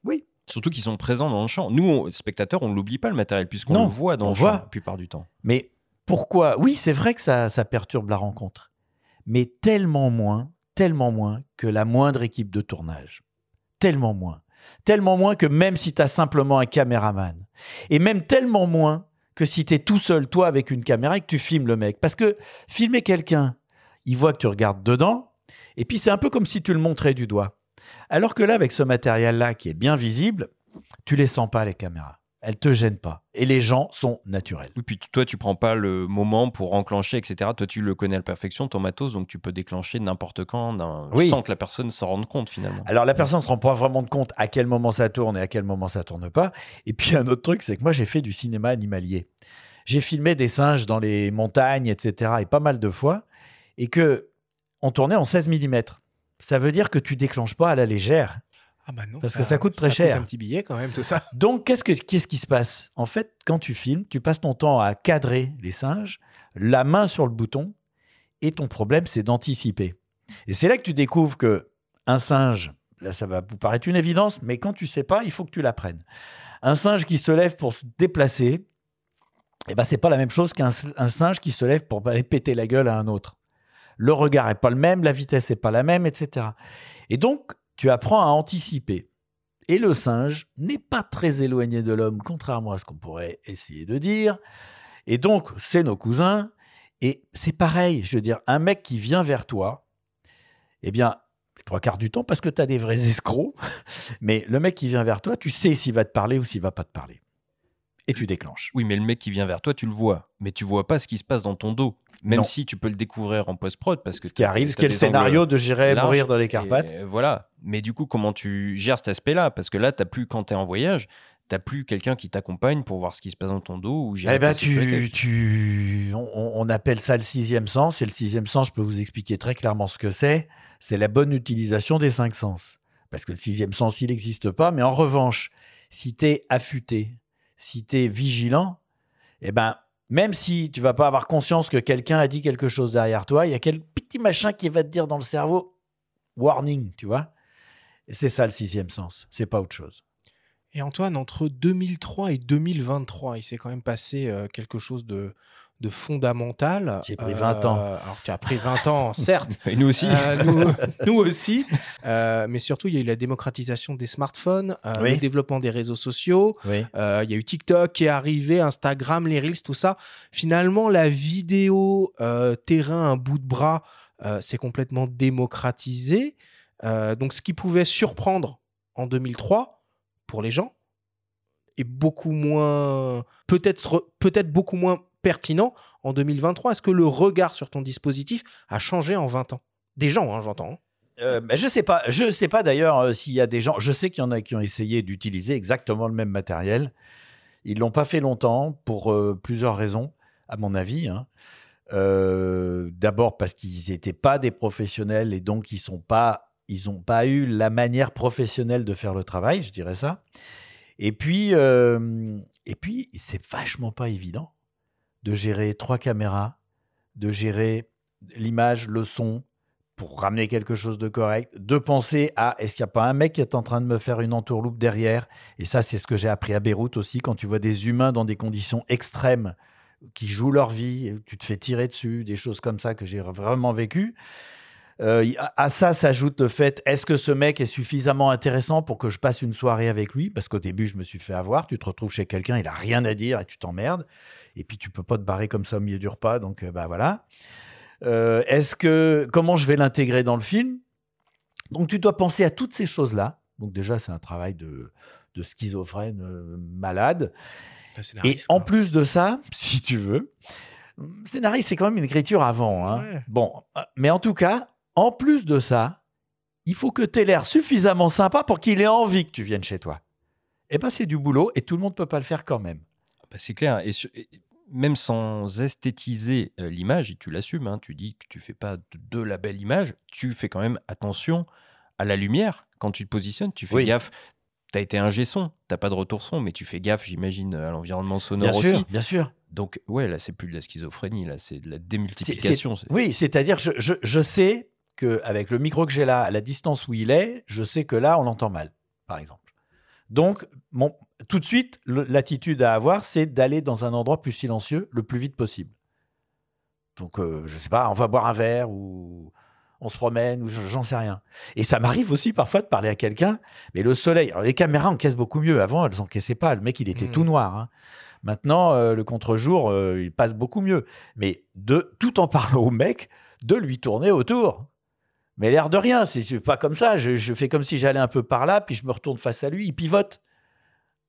[SPEAKER 2] Oui,
[SPEAKER 3] Surtout qu'ils sont présents dans le champ. Nous, on- spectateurs, on ne l'oublie pas le matériel puisqu'on le voit dans
[SPEAKER 2] on
[SPEAKER 3] le
[SPEAKER 2] voit.
[SPEAKER 3] champ la plupart du temps.
[SPEAKER 2] mais pourquoi? Oui, c'est vrai que ça, ça perturbe la rencontre, mais tellement moins, tellement moins que la moindre équipe de tournage. Tellement moins. Tellement moins que même si tu as simplement un caméraman. Et même tellement moins que si tu es tout seul, toi, avec une caméra et que tu filmes le mec. Parce que filmer quelqu'un, il voit que tu regardes dedans, et puis c'est un peu comme si tu le montrais du doigt. Alors que là, avec ce matériel-là qui est bien visible, tu les sens pas, les caméras. Elle te gêne pas. Et les gens sont naturels.
[SPEAKER 3] Oui, puis toi, tu prends pas le moment pour enclencher, etc. Toi, tu le connais à la perfection, ton matos, donc tu peux déclencher n'importe quand,
[SPEAKER 2] Oui.
[SPEAKER 3] sans que la personne s'en rende compte finalement.
[SPEAKER 2] Alors la personne ne se rend pas vraiment de compte à quel moment ça tourne et à quel moment ça tourne pas. Et puis un autre truc, c'est que moi j'ai fait du cinéma animalier. J'ai filmé des singes dans les montagnes, etc. et pas mal de fois. Et que on tournait en 16 mm. Ça veut dire que tu déclenches pas à la légère.
[SPEAKER 1] Ah bah non.
[SPEAKER 2] Parce que ça coûte très
[SPEAKER 1] ça
[SPEAKER 2] cher.
[SPEAKER 1] un petit billet quand même, tout ça. [LAUGHS]
[SPEAKER 2] Donc, qu'est-ce, que, qu'est-ce qui se passe? En fait, quand tu filmes, tu passes ton temps à cadrer les singes, la main sur le bouton, et ton problème, c'est d'anticiper. Et c'est là que tu découvres que un singe, là, ça va vous paraître une évidence, mais quand tu sais pas, il faut que tu l'apprennes. Un singe qui se lève pour se déplacer, eh ben, c'est pas la même chose qu'un un singe qui se lève pour aller péter la gueule à un autre. Le regard est pas le même, la vitesse est pas la même, etc. Et donc, tu apprends à anticiper. Et le singe n'est pas très éloigné de l'homme, contrairement à ce qu'on pourrait essayer de dire. Et donc, c'est nos cousins. Et c'est pareil, je veux dire, un mec qui vient vers toi, eh bien, trois quarts du temps, parce que tu as des vrais escrocs, [LAUGHS] mais le mec qui vient vers toi, tu sais s'il va te parler ou s'il va pas te parler. Et tu déclenches.
[SPEAKER 3] Oui, mais le mec qui vient vers toi, tu le vois. Mais tu vois pas ce qui se passe dans ton dos. Même
[SPEAKER 2] Non.
[SPEAKER 3] si tu peux le découvrir en post-prod. Parce que
[SPEAKER 2] Ce qui arrive, ce qui est le scénario
[SPEAKER 3] angles
[SPEAKER 2] de J'irai mourir dans les Carpates.
[SPEAKER 3] voilà. Mais du coup, comment tu gères cet aspect-là? Parce que là, t'as plus, quand tu es en voyage, t'as plus quelqu'un qui t'accompagne pour voir ce qui se passe dans ton dos. Ou
[SPEAKER 2] Eh ben, tu, tu, on, on appelle ça le sixième sens. Et le sixième sens, je peux vous expliquer très clairement ce que c'est. C'est la bonne utilisation des cinq sens. Parce que le sixième sens, il n'existe pas. Mais en revanche, si tu es affûté, si tu es vigilant, eh ben, même si tu vas pas avoir conscience que quelqu'un a dit quelque chose derrière toi, il y a quel petit machin qui va te dire dans le cerveau warning, tu vois. C'est ça le sixième sens. C'est pas autre chose.
[SPEAKER 1] Et Antoine, entre 2003 et 2023, il s'est quand même passé euh, quelque chose de, de fondamental.
[SPEAKER 2] J'ai pris 20 ans.
[SPEAKER 1] Alors tu as pris 20 ans, [LAUGHS] certes.
[SPEAKER 3] Et nous aussi.
[SPEAKER 1] Euh, nous, [LAUGHS] nous aussi. Euh, mais surtout, il y a eu la démocratisation des smartphones, euh,
[SPEAKER 2] Oui.
[SPEAKER 1] le développement des réseaux sociaux.
[SPEAKER 2] Oui.
[SPEAKER 1] Euh, il y a eu TikTok qui est arrivé, Instagram, les Reels, tout ça. Finalement, la vidéo euh, terrain, un bout de bras, euh, c'est complètement démocratisé. Euh, donc, ce qui pouvait surprendre en 2003 pour les gens est beaucoup moins, peut-être, peut-être beaucoup moins pertinent en 2023. Est-ce que le regard sur ton dispositif a changé en 20 ans? Des gens, hein, j'entends. hein.
[SPEAKER 2] Euh, ben, je sais pas. Je sais pas d'ailleurs euh, s'il y a des gens. Je sais qu'il y en a qui ont essayé d'utiliser exactement le même matériel. Ils l'ont pas fait longtemps pour euh, plusieurs raisons, à mon avis. hein. D'abord parce qu'ils n'étaient pas des professionnels et donc ils sont pas, ils ont pas eu la manière professionnelle de faire le travail, je dirais ça. Et puis, et puis, c'est vachement pas évident de gérer trois caméras, de gérer l'image, le son, pour ramener quelque chose de correct, de penser à est-ce qu'il n'y a pas un mec qui est en train de me faire une entourloupe derrière? Et ça, c'est ce que j'ai appris à Beyrouth aussi, quand tu vois des humains dans des conditions extrêmes qui jouent leur vie, tu te fais tirer dessus, des choses comme ça que j'ai vraiment vécu. Euh, à- ça s'ajoute le fait est-ce que ce mec est suffisamment intéressant pour que je passe une soirée avec lui? Parce qu'au début, je me suis fait avoir. Tu te retrouves chez quelqu'un, il a rien à dire et tu t'emmerdes. Et puis, tu peux pas te barrer comme ça au milieu du repas. Donc, euh, bah voilà. Euh, est-ce que comment je vais l'intégrer dans le film? Donc tu dois penser à toutes ces choses-là. Donc déjà c'est un travail de, de schizophrène euh, malade. Et en plus de ça, [LAUGHS] si tu veux, scénariste c'est quand même une écriture avant. hein.
[SPEAKER 1] Ouais.
[SPEAKER 2] Bon, mais en tout cas, en plus de ça, il faut que tu aies l'air suffisamment sympa pour qu'il ait envie que tu viennes chez toi. Eh ben c'est du boulot et tout le monde peut pas le faire quand même.
[SPEAKER 3] Bah, c'est clair. Et, même sans esthétiser euh, l'image, et tu l'assumes, hein, tu dis que tu fais pas de, de la belle image, tu fais quand même attention à la lumière. Quand tu te positionnes, tu fais
[SPEAKER 2] Oui.
[SPEAKER 3] gaffe. Tu as été un son, tu pas de retour son, mais tu fais gaffe, j'imagine, à l'environnement sonore
[SPEAKER 2] Bien
[SPEAKER 3] aussi.
[SPEAKER 2] sûr, bien sûr.
[SPEAKER 3] Donc, ouais, là, c'est plus de la schizophrénie, là, c'est de la démultiplication.
[SPEAKER 2] Oui, c'est-à-dire je, je, je sais qu'avec le micro que j'ai là, à la distance où il est, je sais que là, on l'entend mal, par exemple. Donc, tout de suite, l'attitude à avoir, c'est d'aller dans un endroit plus silencieux le plus vite possible. Donc, euh, je sais pas, on va boire un verre ou on se promène ou j'en sais rien. Et ça m'arrive aussi parfois de parler à quelqu'un, mais le soleil, alors les caméras encaissent beaucoup mieux. Avant, elles encaissaient pas. Le mec, il était
[SPEAKER 1] Mhm.
[SPEAKER 2] tout noir. hein. Maintenant, euh, le contre-jour, euh, il passe beaucoup mieux. Mais de, tout en parlant au mec, de lui tourner autour. Mais l'air de rien, c'est pas comme ça. Je, fais comme si j'allais un peu par là, puis je me retourne face à lui, il pivote.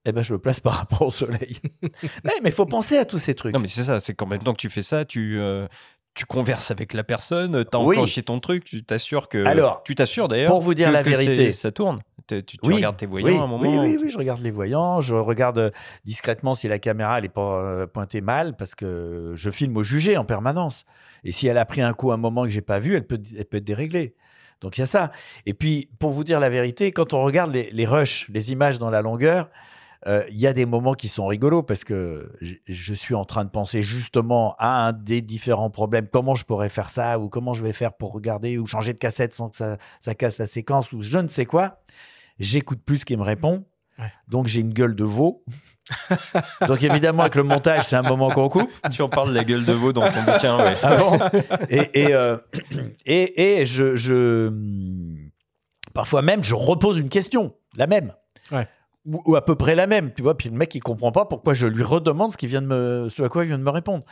[SPEAKER 2] eh ben, je le place [LAUGHS] par rapport au soleil. [LAUGHS] mais il faut penser à tous ces trucs.
[SPEAKER 3] Non, mais c'est ça, c'est qu'en même temps que tu fais ça, tu, euh, tu converses avec la personne, tu as
[SPEAKER 2] Oui.
[SPEAKER 3] enclenché ton truc, tu t'assures que.
[SPEAKER 2] Alors,
[SPEAKER 3] tu t'assures d'ailleurs.
[SPEAKER 2] pour vous dire
[SPEAKER 3] que-
[SPEAKER 2] la
[SPEAKER 3] que
[SPEAKER 2] vérité.
[SPEAKER 3] Ça tourne. Tu, tu- tu
[SPEAKER 2] Oui,
[SPEAKER 3] regardes tes voyants
[SPEAKER 2] oui,
[SPEAKER 3] à un moment.
[SPEAKER 2] Oui, oui,
[SPEAKER 3] tu-
[SPEAKER 2] oui, je regarde les voyants, je regarde euh, discrètement si la caméra elle est pas euh, pointée mal parce que je filme au jugé en permanence. Et si elle a pris un coup à un moment que j'ai pas vu, elle peut, elle peut être déréglée. Donc il y a ça. Et puis pour vous dire la vérité, quand on regarde les, les rushs, les images dans la longueur, euh, il y a des moments qui sont rigolos parce que je, suis en train de penser justement à un des différents problèmes. Comment je pourrais faire ça ou comment je vais faire pour regarder ou changer de cassette sans que ça, ça casse la séquence ou je ne sais quoi. J'écoute plus ce qu'il me répond.
[SPEAKER 1] Ouais.
[SPEAKER 2] Donc j'ai une gueule de veau. Donc évidemment avec le montage c'est un moment qu'on coupe. [LAUGHS]
[SPEAKER 3] Tu en parles de la gueule de veau dans ton bouquin, ouais.
[SPEAKER 2] Ah bon? Et, et, euh, et, et je, je- Parfois même, je repose une question, la même.
[SPEAKER 1] Ouais.
[SPEAKER 2] Ou, ou à peu près la même, tu vois. Puis le mec, il comprend pas pourquoi je lui redemande ce, qu'il vient de me, ce à quoi il vient de me répondre.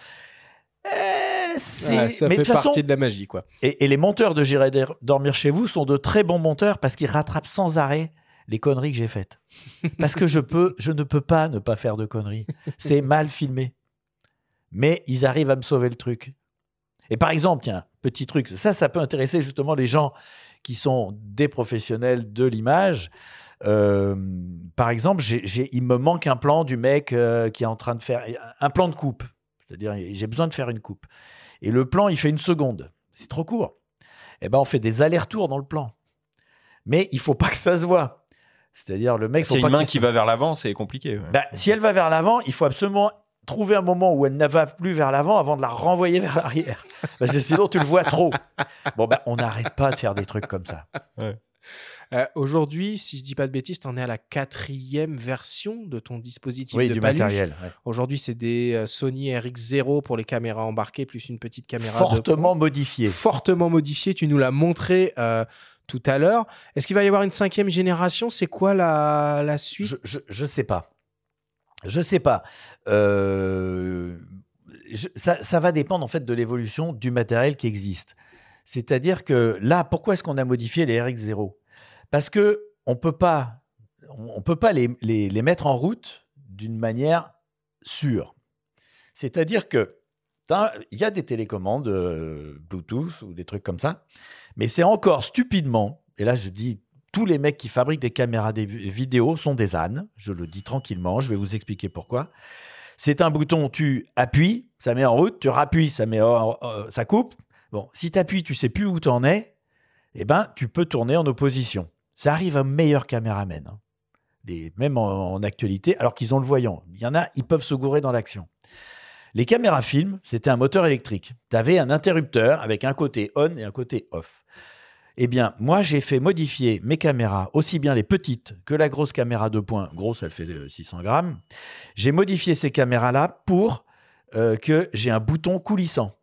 [SPEAKER 2] Eh, c'est-
[SPEAKER 1] ça
[SPEAKER 2] Mais
[SPEAKER 1] fait
[SPEAKER 2] de façon,
[SPEAKER 1] partie de la magie, quoi.
[SPEAKER 2] et, et les monteurs de J'irai dormir chez vous sont de très bons monteurs parce qu'ils rattrapent sans arrêt les conneries que j'ai faites. [LAUGHS] Parce que je, peux, je ne peux pas ne pas faire de conneries. C'est mal filmé. Mais ils arrivent à me sauver le truc. Et par exemple, tiens, petit truc, ça, ça peut intéresser justement les gens qui sont des professionnels de l'image. Euh, par exemple, il me manque un plan du mec euh, qui est en train de faire un plan de coupe. C'est-à-dire, j'ai besoin de faire une coupe. Et le plan, il fait une seconde. C'est trop court. Eh ben, on fait des allers-retours dans le plan. Mais il faut pas que ça se voit. C'est-à-dire, le mec,
[SPEAKER 3] C'est
[SPEAKER 2] pas
[SPEAKER 3] une main qui va vers l'avant, c'est compliqué. ouais.
[SPEAKER 2] bah, si elle va vers l'avant, il faut absolument trouver un moment où elle ne va plus vers l'avant avant de la renvoyer vers l'arrière. Parce que sinon, tu le vois trop. Bon, ben, on n'arrête pas de faire des trucs comme ça.
[SPEAKER 1] Euh, Aujourd'hui, si je dis pas de bêtises, tu en es à la quatrième version de ton dispositif
[SPEAKER 2] Oui,
[SPEAKER 1] de
[SPEAKER 2] du matériel. ouais.
[SPEAKER 1] Aujourd'hui, c'est des euh, Sony RX0 pour les caméras embarquées, plus une petite caméra de
[SPEAKER 2] Fortement modifié.
[SPEAKER 1] fortement modifié. Tu nous l'as montré euh, tout à l'heure. Est-ce qu'il va y avoir une cinquième génération? C'est quoi la, la suite?
[SPEAKER 2] Je, je, je sais pas. Je sais pas. Euh, je- ça, ça va dépendre en fait de l'évolution du matériel qui existe. C'est-à-dire que là, pourquoi est-ce qu'on a modifié les RX0 Parce que on peut pas, on peut pas les, les, mettre en route d'une manière sûre. C'est-à-dire que il y a des télécommandes euh, Bluetooth ou des trucs comme ça, mais c'est encore stupidement. Et là, je dis tous les mecs qui fabriquent des caméras des vi- vidéo sont des ânes. Je le dis tranquillement. Je vais vous expliquer pourquoi. C'est un bouton, tu appuies, ça met en route, tu rappuies, ça met ça coupe. Bon, si tu appuies, tu sais plus où tu en es, eh ben, tu peux tourner en opposition. Ça arrive à meilleur caméraman, hein. Les- même en, actualité, alors qu'ils ont le voyant. Il y en a, ils peuvent se gourer dans l'action. Les caméras film, c'était un moteur électrique. Tu avais un interrupteur avec un côté on et un côté off. Eh bien, moi, j'ai fait modifier mes caméras, aussi bien les petites que la grosse caméra de points. Grosse, elle fait euh, 600 grammes. J'ai modifié ces caméras-là pour euh, que j'ai un bouton coulissant.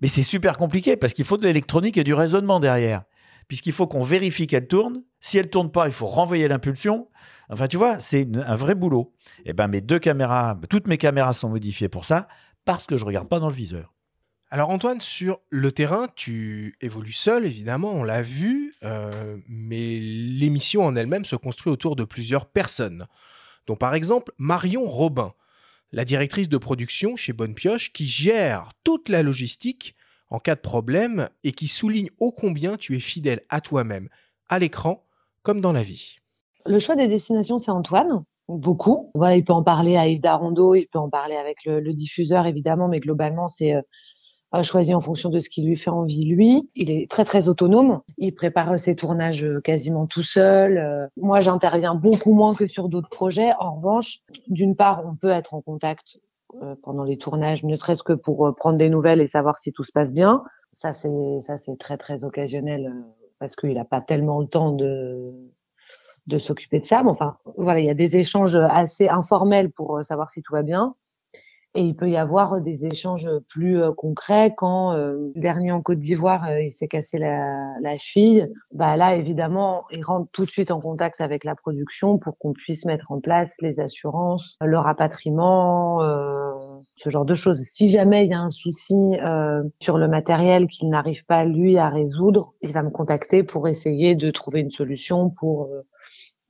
[SPEAKER 2] Mais c'est super compliqué parce qu'il faut de l'électronique et du raisonnement derrière. Puisqu'il faut qu'on vérifie qu'elle tourne. Si elle tourne pas, il faut renvoyer l'impulsion. Enfin, tu vois, c'est un vrai boulot. Eh ben, mes deux caméras, toutes mes caméras sont modifiées pour ça parce que je regarde pas dans le viseur.
[SPEAKER 1] Alors Antoine, sur le terrain, tu évolues seul, évidemment, on l'a vu, euh, mais l'émission en elle-même se construit autour de plusieurs personnes, dont par exemple Marion Robin, la directrice de production chez Bonne Pioche, qui gère toute la logistique en cas de problème et qui souligne ô combien tu es fidèle à toi-même, à l'écran comme dans la vie.
[SPEAKER 6] Le choix des destinations, c'est Antoine, beaucoup. Voilà, il peut en parler à Yves Darondo, il peut en parler avec le, diffuseur, évidemment, mais globalement, c'est euh, euh, choisi en fonction de ce qui lui fait envie, lui. Il est très, très autonome. Il prépare ses tournages euh, quasiment tout seul. Moi, j'interviens beaucoup moins que sur d'autres projets. En revanche, d'une part, on peut être en contact pendant les tournages, ne serait-ce que pour euh, prendre des nouvelles et savoir si tout se passe bien. Ça, c'est ça, c'est très, très occasionnel euh, parce qu'il n'a pas tellement le temps de de s'occuper de ça. Mais enfin, voilà, il y a des échanges assez informels pour euh, savoir si tout va bien. Et il peut y avoir des échanges plus euh, concrets quand euh, le dernier en Côte d'Ivoire, euh, il s'est cassé la, la cheville. Bah là, évidemment, il rentre tout de suite en contact avec la production pour qu'on puisse mettre en place les assurances, le rapatriement, euh, ce genre de choses. Si jamais il y a un souci euh, sur le matériel qu'il n'arrive pas lui à résoudre, il va me contacter pour essayer de trouver une solution pour euh,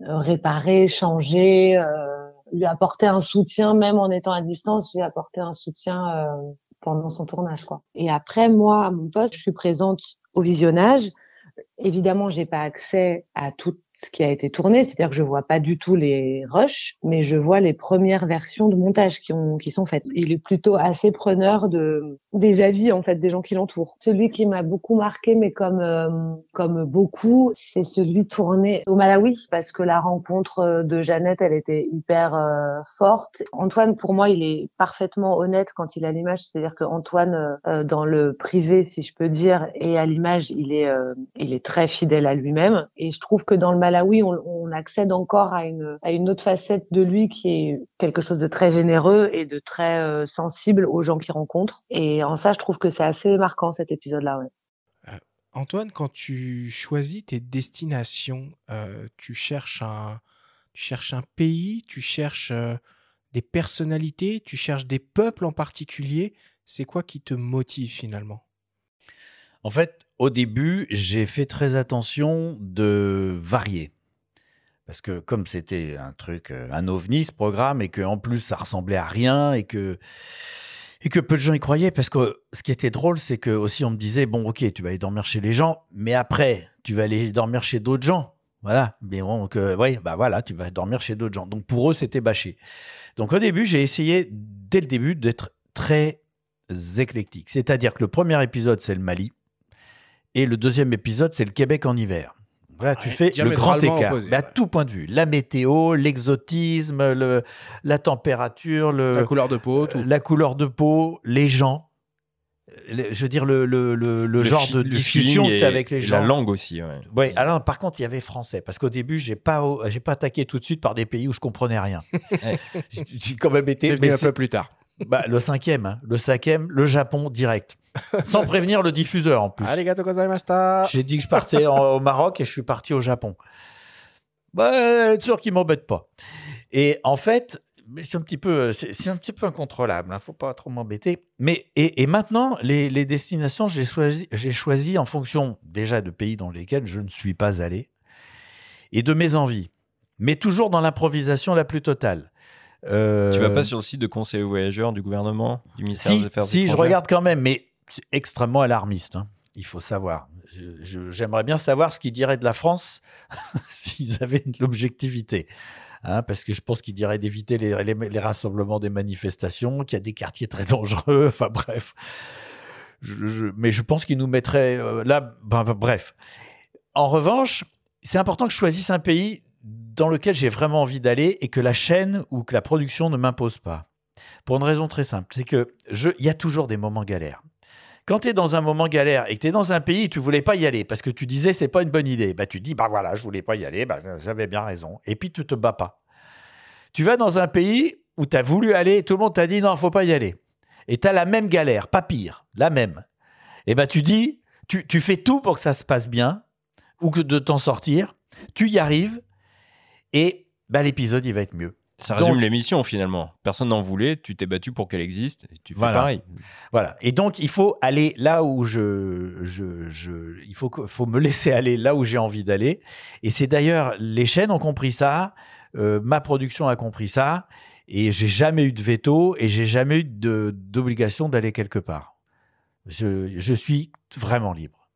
[SPEAKER 6] réparer, changer. euh, lui apporter un soutien, même en étant à distance, lui apporter un soutien euh, pendant son tournage, quoi. Et après, moi, à mon poste, je suis présente au visionnage. Évidemment, j'ai pas accès à tout ce qui a été tourné, c'est-à-dire que je vois pas du tout les rushs, mais je vois les premières versions de montage qui ont qui sont faites. Il est plutôt assez preneur de des avis en fait des gens qui l'entourent. Celui qui m'a beaucoup marqué, mais comme euh, comme beaucoup, c'est celui tourné au Malawi parce que la rencontre euh, de Jeannette, elle était hyper euh, forte. Antoine, pour moi, il est parfaitement honnête quand il a l'image, c'est-à-dire que Antoine, dans le privé, si je peux dire, et à l'image, il est il est très fidèle à lui-même. Et je trouve que dans le Malawi, on, on, accède encore à une, autre facette de lui qui est quelque chose de très généreux et de très euh, sensible aux gens qu'il rencontre. Et en ça, je trouve que c'est assez marquant cet épisode-là.
[SPEAKER 1] Euh, Antoine, quand tu choisis tes destinations, euh, tu cherches un, pays, tu cherches des personnalités, tu cherches des peuples en particulier. C'est quoi qui te motive finalement?
[SPEAKER 2] En fait, au début, j'ai fait très attention de varier. Parce que comme c'était un truc, euh, un ovni, ce programme, et qu'en plus ça ressemblait à rien, et que, et que peu de gens y croyaient, parce que ce qui était drôle, c'est que aussi on me disait, bon ok, tu vas aller dormir chez les gens, mais après, tu vas aller dormir chez d'autres gens. Voilà, mais bon, donc, euh, bah voilà, tu vas dormir chez d'autres gens. Donc pour eux, c'était bâché. Donc au début, j'ai essayé, dès le début, d'être très éclectique. C'est-à-dire que le premier épisode, c'est le Mali. Et le deuxième épisode, c'est le Québec en hiver. Voilà, tu fais le grand écart.
[SPEAKER 1] opposé,
[SPEAKER 2] Mais à
[SPEAKER 1] ouais.
[SPEAKER 2] tout point de vue. La météo, l'exotisme, le, la température, le,
[SPEAKER 1] La couleur de peau, tout.
[SPEAKER 2] la couleur de peau, les gens. Le- je veux dire, le, le, le, le genre de
[SPEAKER 3] le
[SPEAKER 2] discussion que tu avec les gens.
[SPEAKER 3] La langue aussi, ouais.
[SPEAKER 2] Ouais, alors par contre, il y avait français. Parce qu'au début, j'ai pas, j'ai pas attaqué tout de suite par des pays où je comprenais rien. J'ai [LAUGHS] j'ai quand même été. Mais
[SPEAKER 1] un peu plus tard.
[SPEAKER 2] Bah, le cinquième, hein. le cinquième, le Japon direct. Sans [LAUGHS] prévenir le diffuseur en plus.
[SPEAKER 1] Arigato gozaimashita.
[SPEAKER 2] J'ai dit que je partais en- au Maroc et je suis parti au Japon. Bah, être sûr qu'ils m'embêtent pas. Et en fait, c'est un petit peu, c'est un petit peu incontrôlable. Hein, faut pas trop m'embêter. Mais et, et maintenant, les, les destinations, j'ai choisi, j'ai choisi en fonction déjà de pays dans lesquels je ne suis pas allé et de mes envies, mais toujours dans l'improvisation la plus totale. Euh,
[SPEAKER 3] Tu vas pas sur le site de conseil aux voyageurs du gouvernement, du ministère
[SPEAKER 2] si,
[SPEAKER 3] des Affaires
[SPEAKER 2] si, je
[SPEAKER 3] étrangères
[SPEAKER 2] regarde quand même, mais c'est extrêmement alarmiste. hein. Il faut savoir. Je- je- J'aimerais bien savoir ce qu'ils diraient de la France [LAUGHS] s'ils avaient de l'objectivité. Hein, parce que je pense qu'ils diraient d'éviter les, les- les rassemblements des manifestations, qu'il y a des quartiers très dangereux. Enfin bref. Je- je- mais je pense qu'ils nous mettraient euh, là. ben, ben, bref. En revanche, c'est important que je choisisse un pays dans lequel j'ai vraiment envie d'aller et que la chaîne ou que la production ne m'impose pas. Pour une raison très simple, c'est que il y a toujours des moments galères. Quand tu es dans un moment galère et que tu es dans un pays, tu voulais pas y aller parce que tu disais c'est pas une bonne idée. Bah tu dis bah voilà, je voulais pas y aller, bah j'avais bien raison. Et puis tu te bats pas. Tu vas dans un pays où tu as voulu aller, tout le monde t'a dit non, faut pas y aller. Et tu as la même galère, pas pire, la même. Et bah tu dis tu, tu fais tout pour que ça se passe bien ou que de t'en sortir, tu y arrives et bah l'épisode il va être mieux.
[SPEAKER 3] Ça
[SPEAKER 2] Donc-
[SPEAKER 3] résume l'émission finalement. Personne n'en voulait, tu t'es battu pour qu'elle existe, et tu fais
[SPEAKER 2] Voilà.
[SPEAKER 3] pareil.
[SPEAKER 2] Voilà. Et donc, il faut aller là où je, je, je il faut, faut me laisser [LAUGHS] aller là où j'ai envie d'aller. Et c'est d'ailleurs, les chaînes ont compris ça, euh, ma production a compris ça, et j'ai jamais eu de veto et j'ai jamais eu de- d'obligation d'aller quelque part. Je, je suis vraiment libre.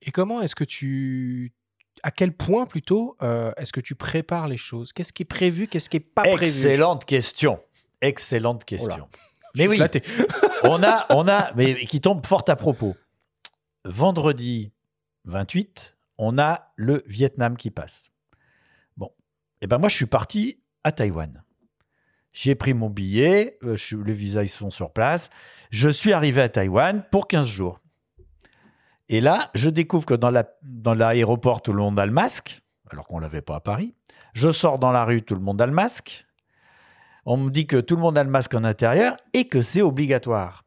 [SPEAKER 1] Et comment est-ce que tu. À quel point plutôt euh, est-ce que tu prépares les choses? Qu'est-ce qui est prévu? Qu'est-ce qui est pas prévu?
[SPEAKER 2] Excellente question. Excellente question.
[SPEAKER 1] Je
[SPEAKER 2] Mais oui, [LAUGHS] on a, on a, mais qui tombe fort à propos. Vendredi 28, on a le Vietnam qui passe. Bon, et ben moi je suis parti à Taïwan. J'ai pris mon billet, euh, je, les visas ils sont sur place. Je suis arrivé à Taïwan pour 15 jours. Et là, je découvre que dans la- dans l'aéroport, tout le monde a le masque, alors qu'on l'avait pas à Paris. Je sors dans la rue, tout le monde a le masque. On me dit que tout le monde a le masque en intérieur et que c'est obligatoire.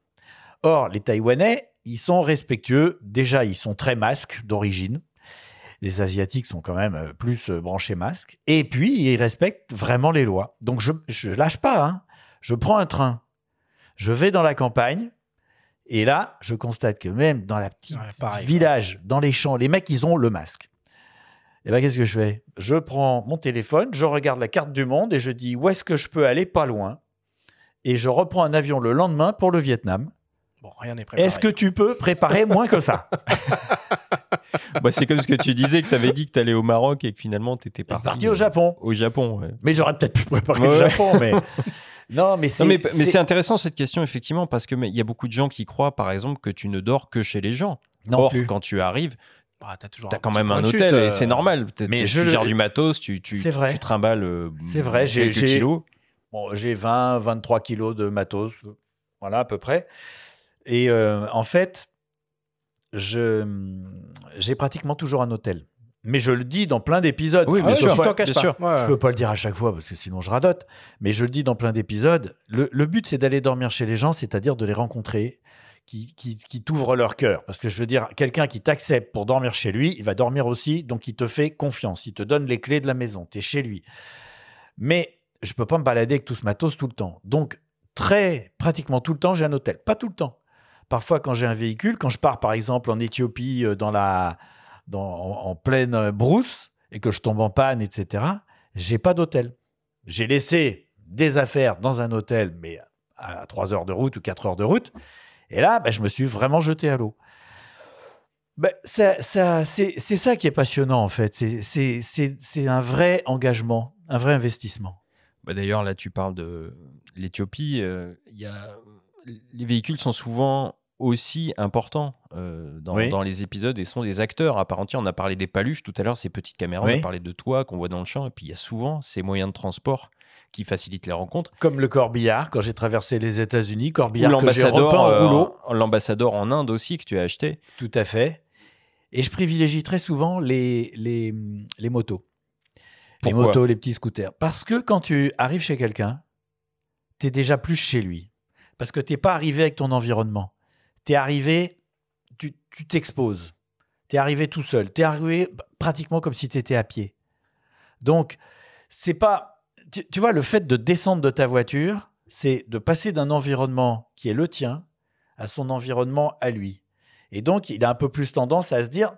[SPEAKER 2] Or, les Taïwanais, ils sont respectueux. Déjà, ils sont très masques d'origine. Les Asiatiques sont quand même euh, plus euh, branchés masques. Et puis, ils respectent vraiment les lois. Donc, je ne lâche pas. hein. Je prends un train. Je vais dans la campagne. Et là, je constate que même dans la petite
[SPEAKER 1] Ouais, pareil,
[SPEAKER 2] village, dans les champs, les mecs, ils ont le masque. Et ben qu'est-ce que je fais? Je prends mon téléphone, je regarde la carte du monde et je dis où est-ce que je peux aller pas loin? Et je reprends un avion le lendemain pour le Vietnam.
[SPEAKER 1] Bon, rien n'est préparé.
[SPEAKER 2] Est-ce que tu peux préparer moins que ça? [LAUGHS]
[SPEAKER 3] Bah, c'est comme ce que tu disais que tu avais dit que tu allais au Maroc et que finalement tu étais parti,
[SPEAKER 2] Parti au
[SPEAKER 3] euh,
[SPEAKER 2] Japon.
[SPEAKER 3] Au Japon, ouais.
[SPEAKER 2] Mais j'aurais peut-être pu préparer le
[SPEAKER 3] Ouais.
[SPEAKER 2] Japon, mais [LAUGHS] non, mais c'est
[SPEAKER 3] Non, mais, mais
[SPEAKER 2] c'est-
[SPEAKER 3] intéressant cette question, effectivement, parce que mais il y a beaucoup de gens qui croient, par exemple, que tu ne dors que chez les gens.
[SPEAKER 2] non
[SPEAKER 3] Or,
[SPEAKER 2] plus.
[SPEAKER 3] quand tu arrives,
[SPEAKER 1] Bah, t'as toujours
[SPEAKER 3] tu as
[SPEAKER 1] un
[SPEAKER 3] quand
[SPEAKER 1] petit
[SPEAKER 3] même un hôtel et c'est normal. T'es-
[SPEAKER 2] mais
[SPEAKER 3] t'es-
[SPEAKER 2] je
[SPEAKER 3] tu gères du matos, tu, tu,
[SPEAKER 2] C'est vrai.
[SPEAKER 3] tu trimbales euh,
[SPEAKER 2] C'est vrai, j'ai-
[SPEAKER 3] quelques
[SPEAKER 2] j'ai-
[SPEAKER 3] kilos.
[SPEAKER 2] Bon, j'ai 20, 23 kilos de matos, voilà à peu près. Et euh, en fait, je j'ai pratiquement toujours un hôtel. Mais je le dis dans plein d'épisodes.
[SPEAKER 3] Oui,
[SPEAKER 1] Ah
[SPEAKER 3] bien sûr, bien
[SPEAKER 1] caches pas.
[SPEAKER 3] sûr.
[SPEAKER 1] Ouais.
[SPEAKER 2] Je peux pas le dire à chaque fois parce que sinon je radote. Mais je le dis dans plein d'épisodes. Le, le but, c'est d'aller dormir chez les gens, c'est-à-dire de les rencontrer, qui, qui, qui t'ouvrent leur cœur. Parce que je veux dire, quelqu'un qui t'accepte pour dormir chez lui, il va dormir aussi, donc il te fait confiance. Il te donne les clés de la maison. Tu es chez lui. Mais je peux pas me balader avec tout ce matos tout le temps. Donc, très pratiquement tout le temps, j'ai un hôtel. Pas tout le temps. Parfois, quand j'ai un véhicule, quand je pars par exemple en Éthiopie, euh, dans la, en, pleine euh, brousse, et que je tombe en panne, etc., j'ai pas d'hôtel. J'ai laissé des affaires dans un hôtel, mais à 3 heures de route ou 4 heures de route. Et là, ben, je me suis vraiment jeté à l'eau. Ben, ça, ça, c'est ça qui est passionnant, en fait. C'est- un vrai engagement, un vrai investissement.
[SPEAKER 3] Bah, D'ailleurs, là, tu parles de l'Éthiopie. euh. Les véhicules sont souvent aussi importants euh, dans,
[SPEAKER 2] Oui.
[SPEAKER 3] dans les épisodes et sont des acteurs à part entière. On a parlé des paluches tout à l'heure, ces petites caméras. On a parlé de toi qu'on voit dans le champ. Et puis, il y a souvent ces moyens de transport qui facilitent les rencontres.
[SPEAKER 2] Comme le corbillard, quand j'ai traversé les États-Unis, corbillard que j'ai repeint
[SPEAKER 3] l'ambassadeur
[SPEAKER 2] en
[SPEAKER 3] euh,
[SPEAKER 2] rouleau.
[SPEAKER 3] l'ambassadeur en Inde aussi que tu as acheté.
[SPEAKER 2] Tout à fait. Et je privilégie très souvent les, les, les motos. les motos, les petits scooters. Parce que quand tu arrives chez quelqu'un, tu es déjà plus chez lui. Parce que tu n'es pas arrivé avec ton environnement. Tu es arrivé, tu t'exposes. tu es arrivé tout seul. Tu es arrivé pratiquement comme si tu étais à pied. Donc, c'est pas. Tu, tu vois, le fait de descendre de ta voiture, c'est de passer d'un environnement qui est le tien à son environnement à lui. Et donc, il a un peu plus tendance à se dire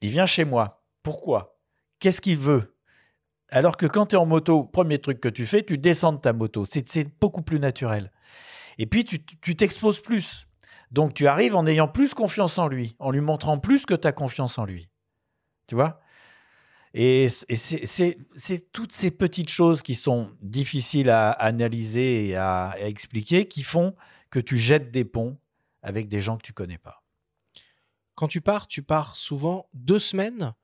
[SPEAKER 2] il vient chez moi. Pourquoi? Qu'est-ce qu'il veut? Alors que quand tu es en moto, premier truc que tu fais, tu descends de ta moto. C'est beaucoup plus naturel. Et puis, tu t'exposes plus. Donc, tu arrives en ayant plus confiance en lui, en lui montrant plus que tu as confiance en lui. Tu vois? Et c'est- toutes ces petites choses qui sont difficiles à analyser et à, à expliquer qui font que tu jettes des ponts avec des gens que tu connais pas.
[SPEAKER 1] Quand tu pars, tu pars souvent deux semaines.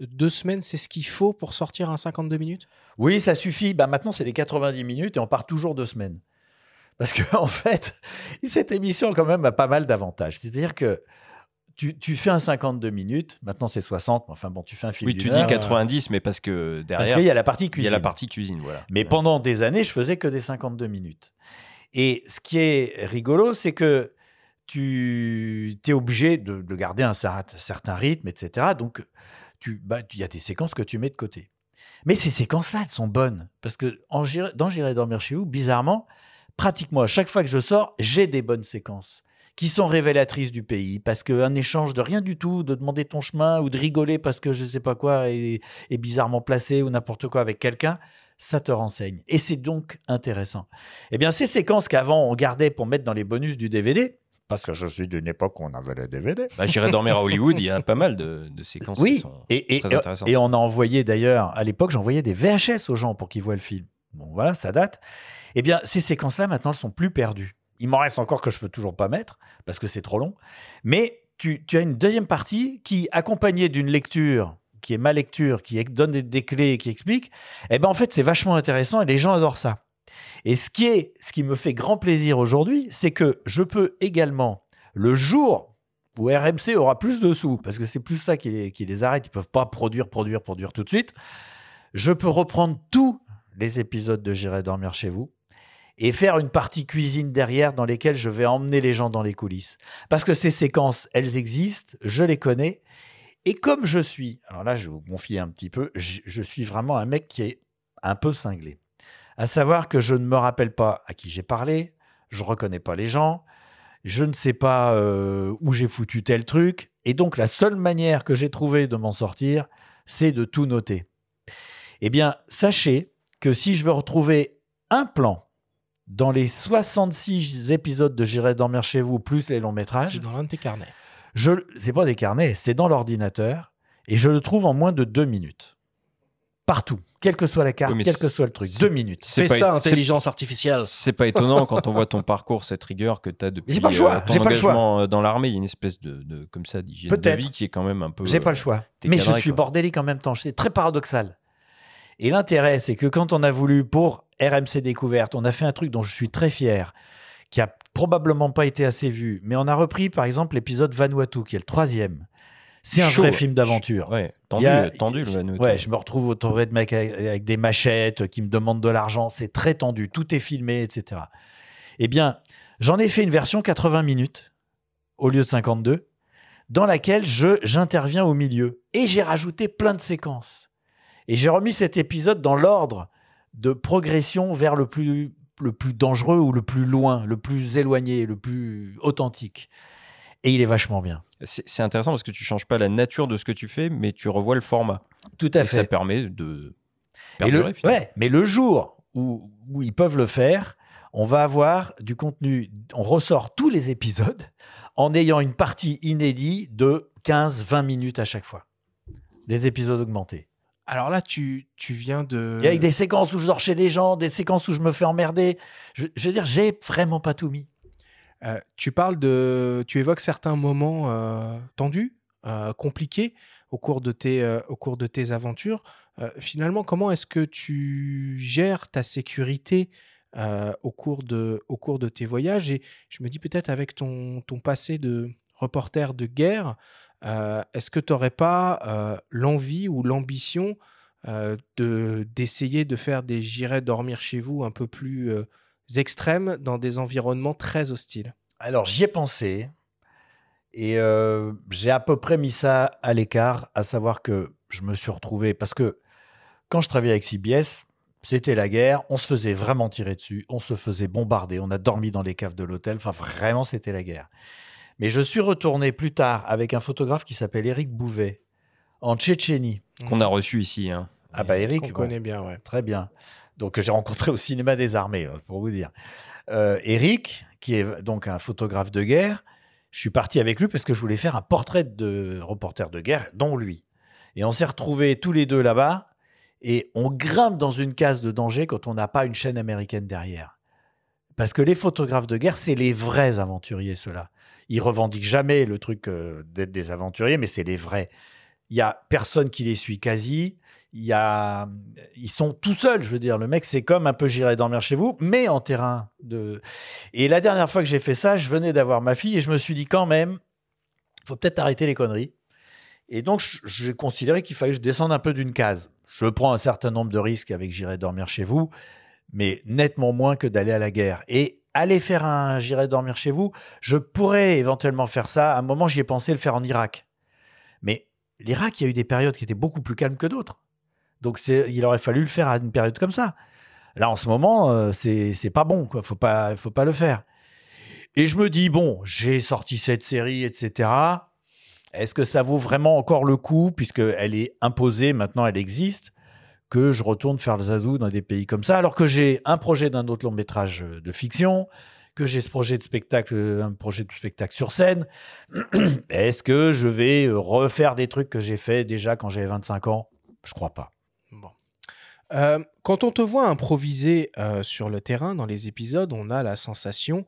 [SPEAKER 1] Deux semaines, c'est ce qu'il faut pour sortir un 52 minutes?
[SPEAKER 2] Oui, ça suffit. Bah, maintenant, c'est les 90 minutes et on part toujours deux semaines. Parce que, [LAUGHS] en fait, cette émission, quand même, a pas mal d'avantages. C'est-à-dire que tu, tu fais un 52 minutes. Maintenant, c'est 60. mais Enfin, bon, tu fais un film.
[SPEAKER 3] Oui, tu dis
[SPEAKER 2] heure,
[SPEAKER 3] 90, mais parce que
[SPEAKER 2] Parce
[SPEAKER 3] derrière,
[SPEAKER 2] qu'il y a la partie
[SPEAKER 3] il y
[SPEAKER 2] cuisine.
[SPEAKER 3] a la partie cuisine. Voilà.
[SPEAKER 2] Mais pendant des années, je faisais que des 52 minutes. Et ce qui est rigolo, c'est que tu es obligé de, de garder un cer- certain rythme, etc. Donc, bah, il y a des séquences que tu mets de côté. Mais ces séquences-là, elles sont bonnes. Parce que en dans J'irai dormir chez vous, bizarrement, pratiquement à chaque fois que je sors, j'ai des bonnes séquences qui sont révélatrices du pays. Parce qu'un échange de rien du tout, de demander ton chemin ou de rigoler parce que je ne sais pas quoi est, est bizarrement placé ou n'importe quoi avec quelqu'un, ça te renseigne. Et c'est donc intéressant. Eh bien, ces séquences qu'avant on gardait pour mettre dans les bonus du DVD, parce que je suis d'une époque où on avait les DVD.
[SPEAKER 3] Bah, J'irai dormir à Hollywood, il y a pas mal de, de séquences qui
[SPEAKER 2] Oui,
[SPEAKER 3] sont
[SPEAKER 2] et, et,
[SPEAKER 3] très intéressantes.
[SPEAKER 2] et on a envoyé d'ailleurs, à l'époque, j'envoyais des VHS aux gens pour qu'ils voient le film. Bon, voilà, ça date. Eh bien, ces séquences-là, maintenant, elles sont plus perdues. Il m'en reste encore que je peux toujours pas mettre, parce que c'est trop long. Mais tu, as une deuxième partie qui, accompagnée d'une lecture, qui est ma lecture, qui donne des, clés, qui explique, eh ben, en fait, c'est vachement intéressant et les gens adorent ça. Et ce qui, est, ce qui me fait grand plaisir aujourd'hui, c'est que je peux également, le jour où RMC aura plus de sous, parce que c'est plus ça qui les, arrête, ils peuvent pas produire, produire, produire tout de suite, je peux reprendre tous les épisodes de J'irai dormir chez vous et faire une partie cuisine derrière dans lesquelles je vais emmener les gens dans les coulisses. Parce que ces séquences, elles existent, je les connais, et comme je suis, alors là je vous confier un petit peu, je, suis vraiment un mec qui est un peu cinglé. À savoir que je ne me rappelle pas à qui j'ai parlé, je reconnais pas les gens, je ne sais pas euh, où j'ai foutu tel truc. Et donc, la seule manière que j'ai trouvé de m'en sortir, c'est de tout noter. Eh bien, sachez que si je veux retrouver un plan dans les 66 épisodes de J'irai dormir chez vous, plus les longs
[SPEAKER 1] C'est
[SPEAKER 2] métrages,
[SPEAKER 1] dans l'un de tes carnets.
[SPEAKER 2] je, c'est pas des carnets, c'est dans l'ordinateur, et je le trouve en moins de deux minutes. Partout, quelle que soit la carte,
[SPEAKER 3] Oui,
[SPEAKER 2] quel que
[SPEAKER 3] c'est-
[SPEAKER 2] soit le truc,
[SPEAKER 3] c'est-
[SPEAKER 2] deux minutes.
[SPEAKER 3] C'est
[SPEAKER 1] Fais ça,
[SPEAKER 3] c'est-
[SPEAKER 1] intelligence artificielle.
[SPEAKER 3] C'est pas étonnant quand on voit ton parcours, cette rigueur que tu as depuis
[SPEAKER 2] pas le choix,
[SPEAKER 3] euh, ton
[SPEAKER 2] pas le choix.
[SPEAKER 3] euh, dans l'armée. Il y a une espèce de, de- comme ça d'hygiène de
[SPEAKER 2] Peut-être.
[SPEAKER 3] vie qui est quand même un peu.
[SPEAKER 2] J'ai pas le
[SPEAKER 3] euh,
[SPEAKER 2] choix.
[SPEAKER 3] t'es
[SPEAKER 2] Mais je suis
[SPEAKER 3] quoi.
[SPEAKER 2] bordélique en même temps. C'est très paradoxal. Et l'intérêt, c'est que quand on a voulu, pour RMC Découverte, on a fait un truc dont je suis très fier, qui a probablement pas été assez vu, mais on a repris, par exemple, l'épisode Vanuatu, qui est le troisième. C'est un
[SPEAKER 3] Chaud.
[SPEAKER 2] vrai film d'aventure.
[SPEAKER 3] Ouais, tendu,
[SPEAKER 2] a-
[SPEAKER 3] tendu le Vanuatu.
[SPEAKER 2] Ouais, je me retrouve autour de mecs avec, avec des machettes qui me demandent de l'argent. C'est très tendu. Tout est filmé, etc. Eh bien, j'en ai fait une version 80 minutes au lieu de 52, dans laquelle je j'interviens au milieu. Et j'ai rajouté plein de séquences. Et j'ai remis cet épisode dans l'ordre de progression vers le plus, le plus dangereux ou le plus loin, le plus éloigné, le plus authentique. Et il est vachement bien.
[SPEAKER 3] C'est intéressant parce que tu changes pas la nature de ce que tu fais, mais tu revois le format.
[SPEAKER 2] Tout à
[SPEAKER 3] Et ça
[SPEAKER 2] fait.
[SPEAKER 3] permet de
[SPEAKER 2] Et le, ouais, mais le jour où, où ils peuvent le faire, on va avoir du contenu. On ressort tous les épisodes en ayant une partie inédite de 15-20 minutes à chaque fois. Des épisodes augmentés.
[SPEAKER 1] Alors là, tu, tu viens de.
[SPEAKER 2] Et avec des séquences où je dors chez les gens, des séquences où je me fais emmerder. Je, je veux dire, j'ai vraiment pas tout mis.
[SPEAKER 1] Euh, tu parles de. Tu évoques certains moments euh, tendus, euh, compliqués au cours de tes, au cours de tes aventures. Finalement, comment est-ce que tu gères ta sécurité au, cours de, au cours de tes voyages? Et je me dis peut-être avec ton, ton passé de reporter de guerre, est-ce que tu n'aurais pas euh, l'envie ou l'ambition euh, de d'essayer de faire des j'irai dormir chez vous un peu plus euh, extrêmes dans des environnements très hostiles?
[SPEAKER 2] Alors, j'y ai pensé. Et euh, j'ai à peu près mis ça à l'écart, à savoir que je me suis retrouvé. Parce que quand je travaillais avec CBS, c'était la guerre, on se faisait vraiment tirer dessus, on se faisait bombarder, on a dormi dans les caves de l'hôtel. Enfin, vraiment, c'était la guerre. Mais je suis retourné plus tard avec un photographe qui s'appelle Éric Bouvet, en Tchétchénie.
[SPEAKER 3] Qu'on a reçu ici. hein.
[SPEAKER 2] Ah, bah, Éric,
[SPEAKER 1] Qu'on
[SPEAKER 2] bon,
[SPEAKER 1] connaît bien, ouais.
[SPEAKER 2] Très bien. Donc, que j'ai rencontré au cinéma des armées, euh, pour vous dire. Euh, Eric, qui est donc un photographe de guerre, je suis parti avec lui parce que je voulais faire un portrait de reporter de guerre, dont lui. Et on s'est retrouvés tous les deux là-bas, et on grimpe dans une case de danger quand on n'a pas une chaîne américaine derrière. Parce que les photographes de guerre, c'est les vrais aventuriers, ceux-là. Ils revendiquent jamais le truc euh, d'être des aventuriers, mais c'est les vrais. Il y a personne qui les suit quasi. Il y a, ils sont tout seuls. Je veux dire, le mec, c'est comme un peu j'irai dormir chez vous, mais en terrain de. Et la dernière fois que j'ai fait ça, je venais d'avoir ma fille et je me suis dit quand même, faut peut-être arrêter les conneries. Et donc, j'ai considéré qu'il fallait que je descende un peu d'une case. Je prends un certain nombre de risques avec j'irai dormir chez vous, mais nettement moins que d'aller à la guerre. Et aller faire un j'irai dormir chez vous, je pourrais éventuellement faire ça. À un moment, j'y ai pensé le faire en Irak. Mais l'Irak, il y a eu des périodes qui étaient beaucoup plus calmes que d'autres. Donc, il aurait fallu le faire à une période comme ça. Là, en ce moment, euh, c'est pas bon, quoi. Faut pas, faut pas le faire. Et je me dis, bon, j'ai sorti cette série, etc. Est-ce que ça vaut vraiment encore le coup, puisqu'elle est imposée, maintenant elle existe, que je retourne faire le zazou dans des pays comme ça, alors que j'ai un projet d'un autre long métrage de fiction, que j'ai ce projet de spectacle, un projet de spectacle sur scène. [CLEARS THROAT] Est-ce que je vais euh, refaire des trucs que j'ai fait déjà quand j'avais 25 ans? Je crois pas.
[SPEAKER 1] Bon. Euh, quand on te voit improviser euh, sur le terrain dans les épisodes, on a la sensation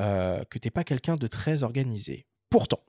[SPEAKER 1] euh, que tu n'es pas quelqu'un de très organisé. Pourtant,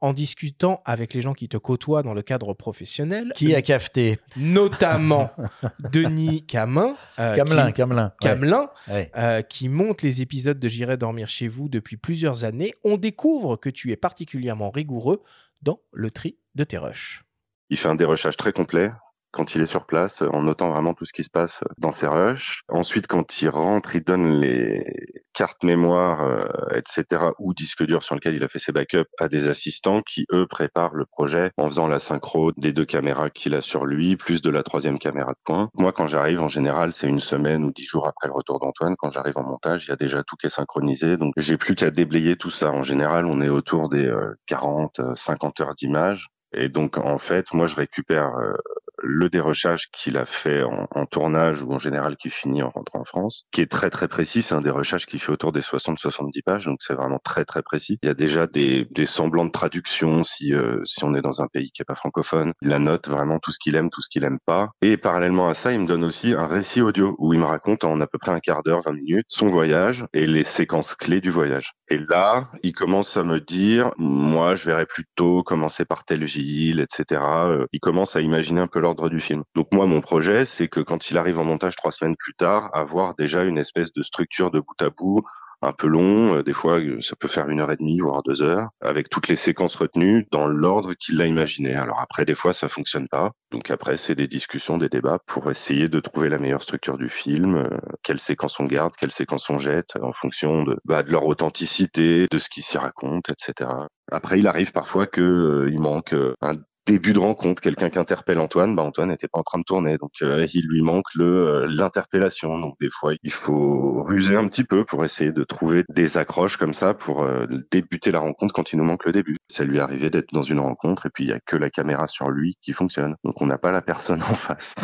[SPEAKER 1] en discutant avec les gens qui te côtoient dans le cadre professionnel,
[SPEAKER 2] Qui a cafeté
[SPEAKER 1] notamment [LAUGHS] Denis Camin, euh,
[SPEAKER 2] Camelin,
[SPEAKER 1] qui,
[SPEAKER 2] Camelin. ouais,
[SPEAKER 1] Camelin,
[SPEAKER 2] ouais.
[SPEAKER 1] euh, qui monte les épisodes de J'irai dormir chez vous depuis plusieurs années, on découvre que tu es particulièrement rigoureux dans le tri de tes rushs.
[SPEAKER 7] Il fait un dérushage très complet quand il est sur place, en notant vraiment tout ce qui se passe dans ses rushs. Ensuite, quand il rentre, il donne les cartes mémoire, euh, etc., ou disques durs sur lesquels il a fait ses backups à des assistants qui, eux, préparent le projet en faisant la synchro des deux caméras qu'il a sur lui, plus de la troisième caméra de point. Moi, quand j'arrive, en général, c'est une semaine ou dix jours après le retour d'Antoine. Quand j'arrive en montage, il y a déjà tout qui est synchronisé, donc j'ai plus qu'à déblayer tout ça. En général, on est autour des euh, 40, euh, 50 heures d'image. Et donc, en fait, moi, je récupère euh, le dérochage qu'il a fait en, tournage ou en général qui finit en rentrant en France, qui est très très précis. C'est un dérochage qui fait autour des 60-70 pages, donc c'est vraiment très très précis. Il y a déjà des, des semblants de traduction si euh, si on est dans un pays qui est pas francophone. Il note vraiment tout ce qu'il aime, tout ce qu'il aime pas. Et parallèlement à ça, il me donne aussi un récit audio où il me raconte en à peu près un quart d'heure, 20 minutes, son voyage et les séquences clés du voyage. Et là, il commence à me dire, moi, je verrais plutôt commencer par telle ville, etc. Euh, il commence à imaginer un peu du film. Donc moi, mon projet, c'est que quand il arrive en montage trois semaines plus tard, avoir déjà une espèce de structure de bout à bout un peu long. Euh, des fois, euh, ça peut faire une heure et demie, voire deux heures, avec toutes les séquences retenues dans l'ordre qu'il a imaginé. Alors après, des fois, ça fonctionne pas. Donc après, c'est des discussions, des débats pour essayer de trouver la meilleure structure du film, euh, quelles séquences on garde, quelles séquences on jette, en fonction de, bah, leur authenticité, de ce qui s'y raconte, etc. Après, il arrive parfois que il manque un début de rencontre, quelqu'un qui interpelle Antoine, bah Antoine n'était pas en train de tourner, donc euh, il lui manque le euh, l'interpellation. Donc des fois, il faut ruser un petit peu pour essayer de trouver des accroches comme ça pour euh, débuter la rencontre quand il nous manque le début. Ça lui arrivé d'être dans une rencontre et puis il y a que la caméra sur lui qui fonctionne, donc on n'a pas la personne [LAUGHS] en face.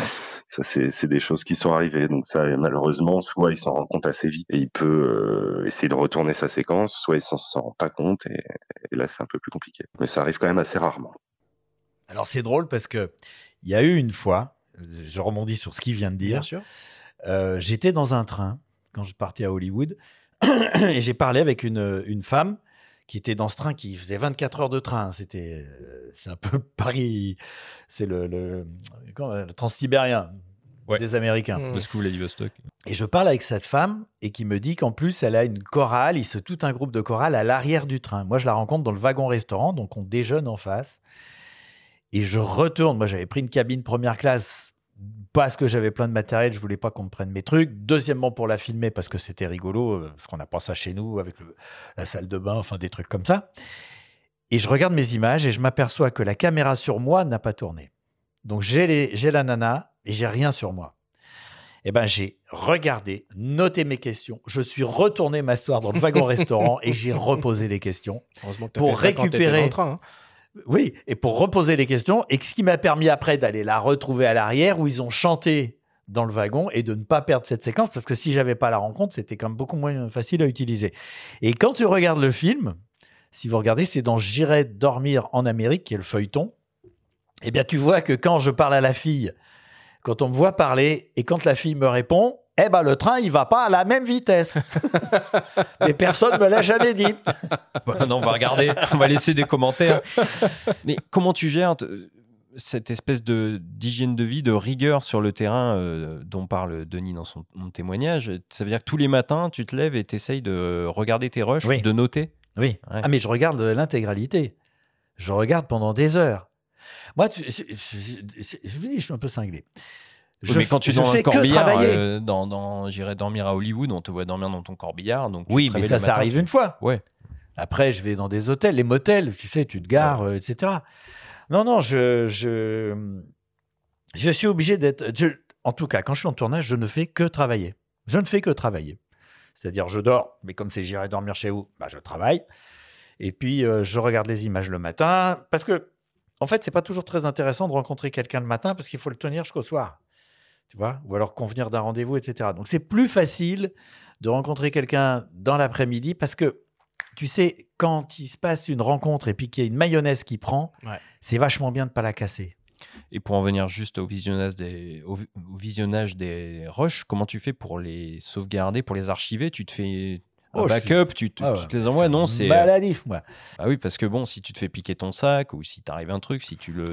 [SPEAKER 7] Ça c'est des choses qui sont arrivées, donc ça malheureusement soit il s'en rend compte assez vite et il peut essayer de retourner sa séquence, soit il s'en rend pas compte et là c'est un peu plus compliqué. Mais ça arrive quand même assez rarement.
[SPEAKER 2] Alors c'est drôle parce que il y a eu une fois, je rebondis sur ce qu'il vient de dire.
[SPEAKER 1] Bien sûr.
[SPEAKER 2] Euh, J'étais dans un train quand je partais à Hollywood [CLEARS THROAT] et j'ai parlé avec une, une, femme qui était dans ce train qui faisait 24 heures de train. C'était c'est un peu [LAUGHS] Paris, c'est le, le, le transsibérien. Ouais. des Américains.
[SPEAKER 3] Mmh. Moscou, Vladivostok.
[SPEAKER 2] Et je parle avec cette femme et qui me dit qu'en plus, elle a une chorale, il se tout un groupe de chorale à l'arrière du train. Moi, je la rencontre dans le wagon-restaurant, donc on déjeune en face. Et je retourne. Moi, j'avais pris une cabine première classe parce que j'avais plein de matériel, je voulais pas qu'on me prenne mes trucs. Deuxièmement, pour la filmer, parce que c'était rigolo, euh, parce qu'on n'a pas ça chez nous, avec le, la salle de bain, enfin des trucs comme ça. Et je regarde mes images et je m'aperçois que la caméra sur moi n'a pas tourné. Donc j'ai la nana et j'ai rien sur moi. Eh ben j'ai regardé, noté mes questions. Je suis retourné m'asseoir dans le wagon [LAUGHS] restaurant et j'ai reposé les questions pour récupérer. Hein. Oui, et pour reposer les questions, et ce qui m'a permis après d'aller la retrouver à l'arrière, où ils ont chanté dans le wagon et de ne pas perdre cette séquence, parce que si j'avais pas la rencontre, c'était quand même beaucoup moins facile à utiliser. Et quand tu regardes le film, si vous regardez, c'est dans J'irai dormir en Amérique, qui est le feuilleton, eh bien tu vois que quand je parle à la fille, quand on me voit parler, et quand la fille me répond, eh ben le train il va pas à la même vitesse. [LAUGHS] Mais personne me l'a jamais dit.
[SPEAKER 3] Bah, non, on va regarder, on va laisser des commentaires. Mais comment tu gères cette espèce de d'hygiène de vie, de rigueur sur le terrain euh, dont parle Denis dans son témoignage? Ça veut dire que tous les matins, tu te lèves et tu essayes de regarder tes rushs, de noter?
[SPEAKER 2] Oui. Ah, mais je regarde l'intégralité. Je regarde pendant des heures. Moi, tu, je, je, dis, je suis un peu cinglé.
[SPEAKER 3] Je, mais quand tu es dans un corbillard, euh, dans, dans j'irai dormir à Hollywood, on te voit dormir dans ton corbillard. Donc
[SPEAKER 2] oui, mais ça, ça arrive une fois.
[SPEAKER 3] Ouais.
[SPEAKER 2] Après, je vais dans des hôtels, les motels, tu sais, tu te gares, euh, etc. Non, non, je, je, je suis obligé d'être. En tout cas, quand je suis en tournage, je ne fais que travailler. Je ne fais que travailler. C'est-à-dire, je dors, mais comme c'est j'irai dormir chez vous, bah, je travaille. Et puis, euh, je regarde les images le matin. Parce que, en fait, c'est pas toujours très intéressant de rencontrer quelqu'un le matin parce qu'il faut le tenir jusqu'au soir tu vois, ou alors convenir d'un rendez-vous, etc. Donc c'est plus facile de rencontrer quelqu'un dans l'après-midi parce que tu sais, quand il se passe une rencontre et puis qu'il y a une mayonnaise qui prend, c'est vachement bien de ne pas la casser.
[SPEAKER 3] Et pour en venir juste au visionnage des, au, visionnage des rushs, comment tu fais pour les sauvegarder, pour les archiver? Tu te fais Oh, backup, tu, ah te les envoies, non C'est
[SPEAKER 2] maladif, moi.
[SPEAKER 3] Ah oui, parce que bon, si tu te fais piquer ton sac ou si t'arrive un truc, si tu le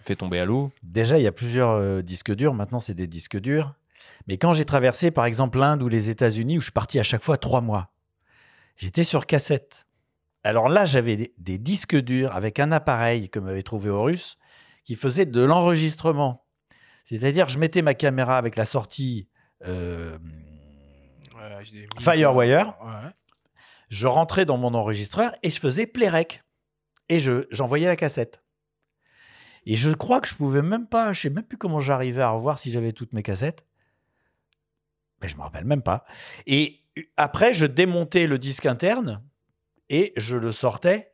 [SPEAKER 3] fais tomber à l'eau.
[SPEAKER 2] Déjà, il y a plusieurs euh, disques durs. Maintenant, c'est des disques durs. Mais quand j'ai traversé, par exemple, l'Inde ou les États-Unis, où je suis parti à chaque fois trois mois, j'étais sur cassette. Alors là, j'avais des, disques durs avec un appareil que m'avait trouvé russe qui faisait de l'enregistrement. C'est-à-dire, je mettais ma caméra avec la sortie. Euh, Firewire. Je rentrais dans mon enregistreur et je faisais playrec. Et je, j'envoyais la cassette. Et je crois que je pouvais même pas, je sais même plus comment j'arrivais à revoir si j'avais toutes mes cassettes. Mais je me rappelle même pas. Et après, je démontais le disque interne et je le sortais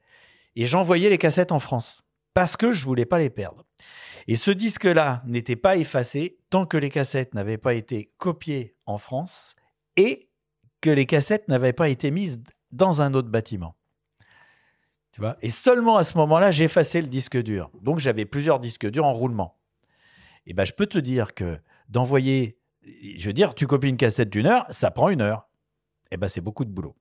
[SPEAKER 2] et j'envoyais les cassettes en France parce que je voulais pas les perdre. Et ce disque-là n'était pas effacé tant que les cassettes n'avaient pas été copiées en France et que les cassettes n'avaient pas été mises dans un autre bâtiment. Tu vois et seulement à ce moment-là, j'ai effacé le disque dur. Donc j'avais plusieurs disques durs en roulement. Et ben, je peux te dire que d'envoyer, je veux dire, tu copies une cassette d'une heure, ça prend une heure. Et ben, c'est beaucoup de boulot.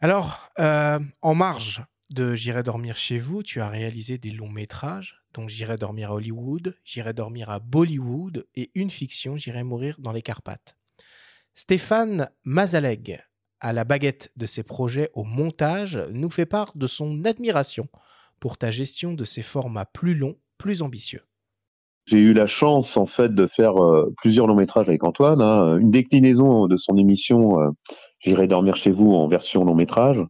[SPEAKER 1] Alors, euh, en marge de J'irai dormir chez vous, tu as réalisé des longs métrages, donc J'irai dormir à Hollywood, J'irai dormir à Bollywood et une fiction, J'irai mourir dans les Carpates. Stéphane Mazaleg, à la baguette de ses projets au montage, nous fait part de son admiration pour ta gestion de ces formats plus longs, plus ambitieux.
[SPEAKER 8] J'ai eu la chance en fait de faire euh, plusieurs longs métrages avec Antoine, hein, une déclinaison de son émission euh, J'irai dormir chez vous en version long métrage,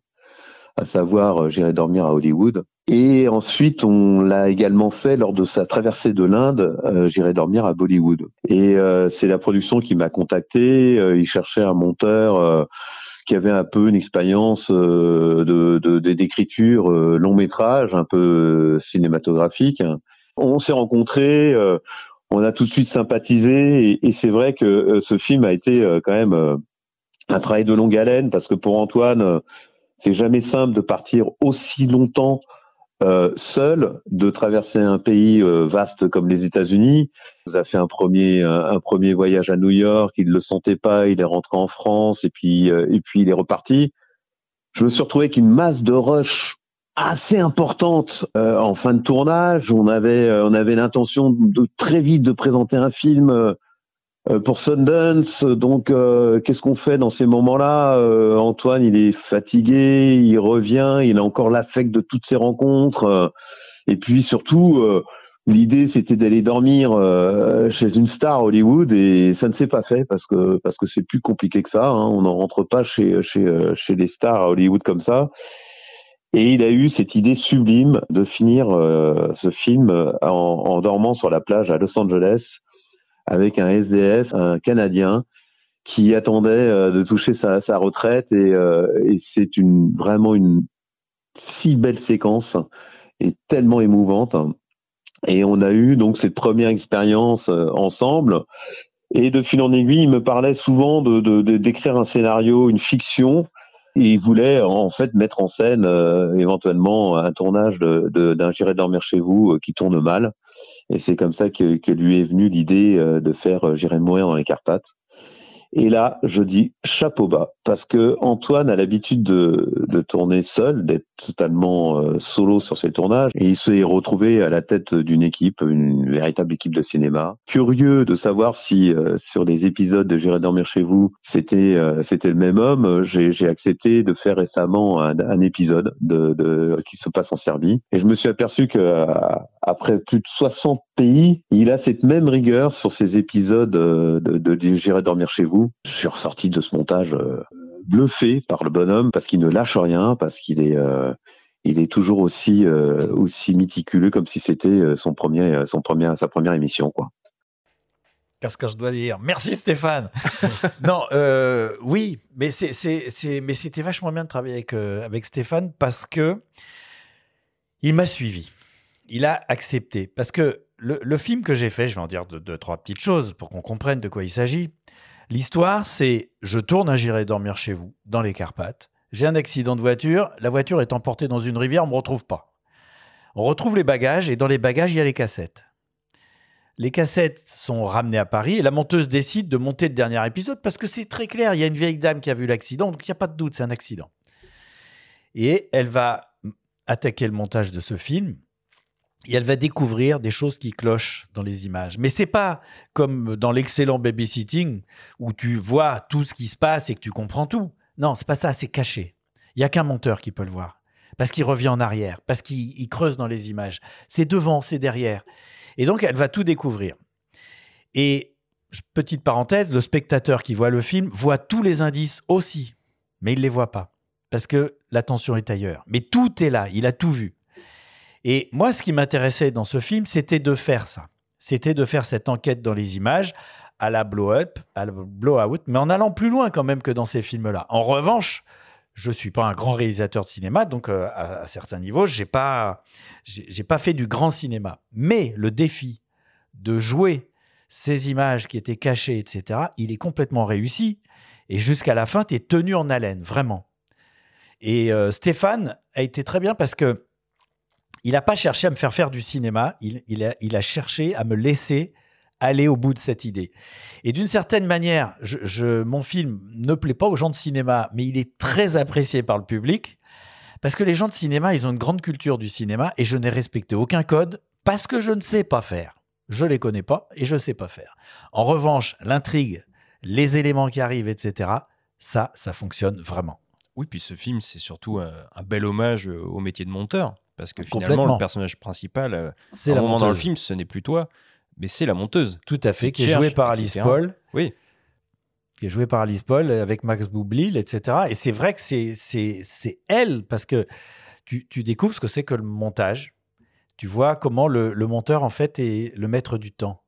[SPEAKER 8] à savoir euh, J'irai dormir à Hollywood. Et ensuite, on l'a également fait lors de sa traversée de l'Inde, euh, J'irai dormir à Bollywood. Et euh, c'est la production qui m'a contacté. Euh, il cherchait un monteur euh, qui avait un peu une expérience euh, de d'écriture euh, long métrage, un peu cinématographique. On s'est rencontrés. on a tout de suite sympathisé et, et c'est vrai que ce film a été quand même un travail de longue haleine parce que pour Antoine, c'est jamais simple de partir aussi longtemps euh, seul, de traverser un pays euh, vaste comme les États-Unis. Il a fait un premier un, un premier voyage à New York. Il ne le sentait pas. Il est rentré en France et puis euh, et puis il est reparti. Je me suis retrouvé avec une masse de rush assez importante euh, en fin de tournage. On avait euh, on avait l'intention de très vite de présenter un film. Euh, euh, pour Sundance. Donc, euh, qu'est-ce qu'on fait dans ces moments-là Euh, Antoine, il est fatigué, il revient, il a encore l'affect de toutes ces rencontres. euh, et puis surtout, euh, l'idée c'était d'aller dormir euh, chez une star Hollywood et ça ne s'est pas fait parce que parce que c'est plus compliqué que ça. hein. On n'en rentre pas chez chez euh, chez les stars à Hollywood comme ça. Et il a eu cette idée sublime de finir euh, ce film euh, en, en dormant sur la plage à Los Angeles avec un SDF, un Canadien, qui attendait euh, de toucher sa, retraite et, euh, c'est vraiment une si belle séquence et tellement émouvante. Et on a eu donc cette première expérience euh, ensemble. Et de fil en aiguille, il me parlait souvent de d'écrire un scénario, une fiction. Et il voulait en fait mettre en scène éventuellement un tournage de- d'un J'irai dormir chez vous qui tourne mal. Et c'est comme ça que, que lui est venue l'idée euh, de faire euh, J'irai mourir dans les Carpates. Et là, je dis chapeau bas, parce que Antoine a l'habitude de, de tourner seul, d'être totalement euh, solo sur ses tournages, et il s'est retrouvé à la tête d'une équipe, une véritable équipe de cinéma. Curieux de savoir si euh, sur les épisodes de J'irai dormir chez vous, c'était euh, c'était le même homme. J'ai accepté de faire récemment un, un épisode de, de qui se passe en Serbie, et je me suis aperçu que euh, après plus de 60 pays, il a cette même rigueur sur ces épisodes euh, de, de, de J'irai dormir chez vous. Je suis ressorti de ce montage euh, bluffé par le bonhomme parce qu'il ne lâche rien, parce qu'il est euh, il est toujours aussi euh, aussi méticuleux comme si c'était euh, son premier euh, son premier sa première émission quoi.
[SPEAKER 2] Qu'est-ce que je dois dire? Merci Stéphane. [LAUGHS] non, oui, mais c'est, c'est, mais c'était vachement bien de travailler avec, avec Stéphane parce que il m'a suivi. Il a accepté. Parce que le, film que j'ai fait, je vais en dire deux, deux, trois petites choses pour qu'on comprenne de quoi il s'agit. L'histoire, c'est je tourne à J'irai dormir chez vous, dans les Carpates. J'ai un accident de voiture, la voiture est emportée dans une rivière, on ne me retrouve pas. On retrouve les bagages et dans les bagages, il y a les cassettes. Les cassettes sont ramenées à Paris et la monteuse décide de monter le dernier épisode parce que c'est très clair, il y a une vieille dame qui a vu l'accident, donc il n'y a pas de doute, c'est un accident. Et elle va attaquer le montage de ce film et elle va découvrir des choses qui clochent dans les images. Mais c'est pas comme dans l'excellent babysitting où tu vois tout ce qui se passe et que tu comprends tout. Non, c'est pas ça, c'est caché. Il y a qu'un monteur qui peut le voir parce qu'il revient en arrière, parce qu'il il creuse dans les images. C'est devant, c'est derrière. Et donc, elle va tout découvrir. Et, petite parenthèse, le spectateur qui voit le film voit tous les indices aussi, mais il les voit pas, parce que l'attention est ailleurs. Mais tout est là, il a tout vu. Et moi, ce qui m'intéressait dans ce film, c'était de faire ça. C'était de faire cette enquête dans les images à la blow-up, à la blow-out, mais en allant plus loin quand même que dans ces films-là. En revanche, je suis pas un grand réalisateur de cinéma, donc euh, à, certains niveaux, j'ai pas, j'ai j'ai pas fait du grand cinéma. Mais le défi de jouer ces images qui étaient cachées, etc., il est complètement réussi. Et jusqu'à la fin, tu es tenu en haleine, vraiment. Et euh, Stéphane a été très bien parce que il n'a pas cherché à me faire faire du cinéma, il, a, cherché à me laisser aller au bout de cette idée. Et d'une certaine manière, mon film ne plaît pas aux gens de cinéma, mais il est très apprécié par le public parce que les gens de cinéma, ils ont une grande culture du cinéma et je n'ai respecté aucun code parce que je ne sais pas faire. Je les connais pas et je sais pas faire. En revanche, l'intrigue, les éléments qui arrivent, etc., ça, ça fonctionne vraiment.
[SPEAKER 3] Oui, puis ce film, c'est surtout euh, un bel hommage au métier de monteur. Parce que finalement, le personnage principal, euh,
[SPEAKER 2] C'est
[SPEAKER 3] à un moment dans le film, ce n'est plus toi, mais c'est la monteuse.
[SPEAKER 2] Tout à fait,
[SPEAKER 3] qui
[SPEAKER 2] qui est joué
[SPEAKER 3] cherche,
[SPEAKER 2] par Alice. Paul.
[SPEAKER 3] Oui.
[SPEAKER 2] qui est joué par Alice Paul avec Max Boublil, etc. Et c'est vrai que c'est elle, parce que tu, tu découvres ce que c'est que le montage. Tu vois comment le, le monteur, en fait, est le maître du temps.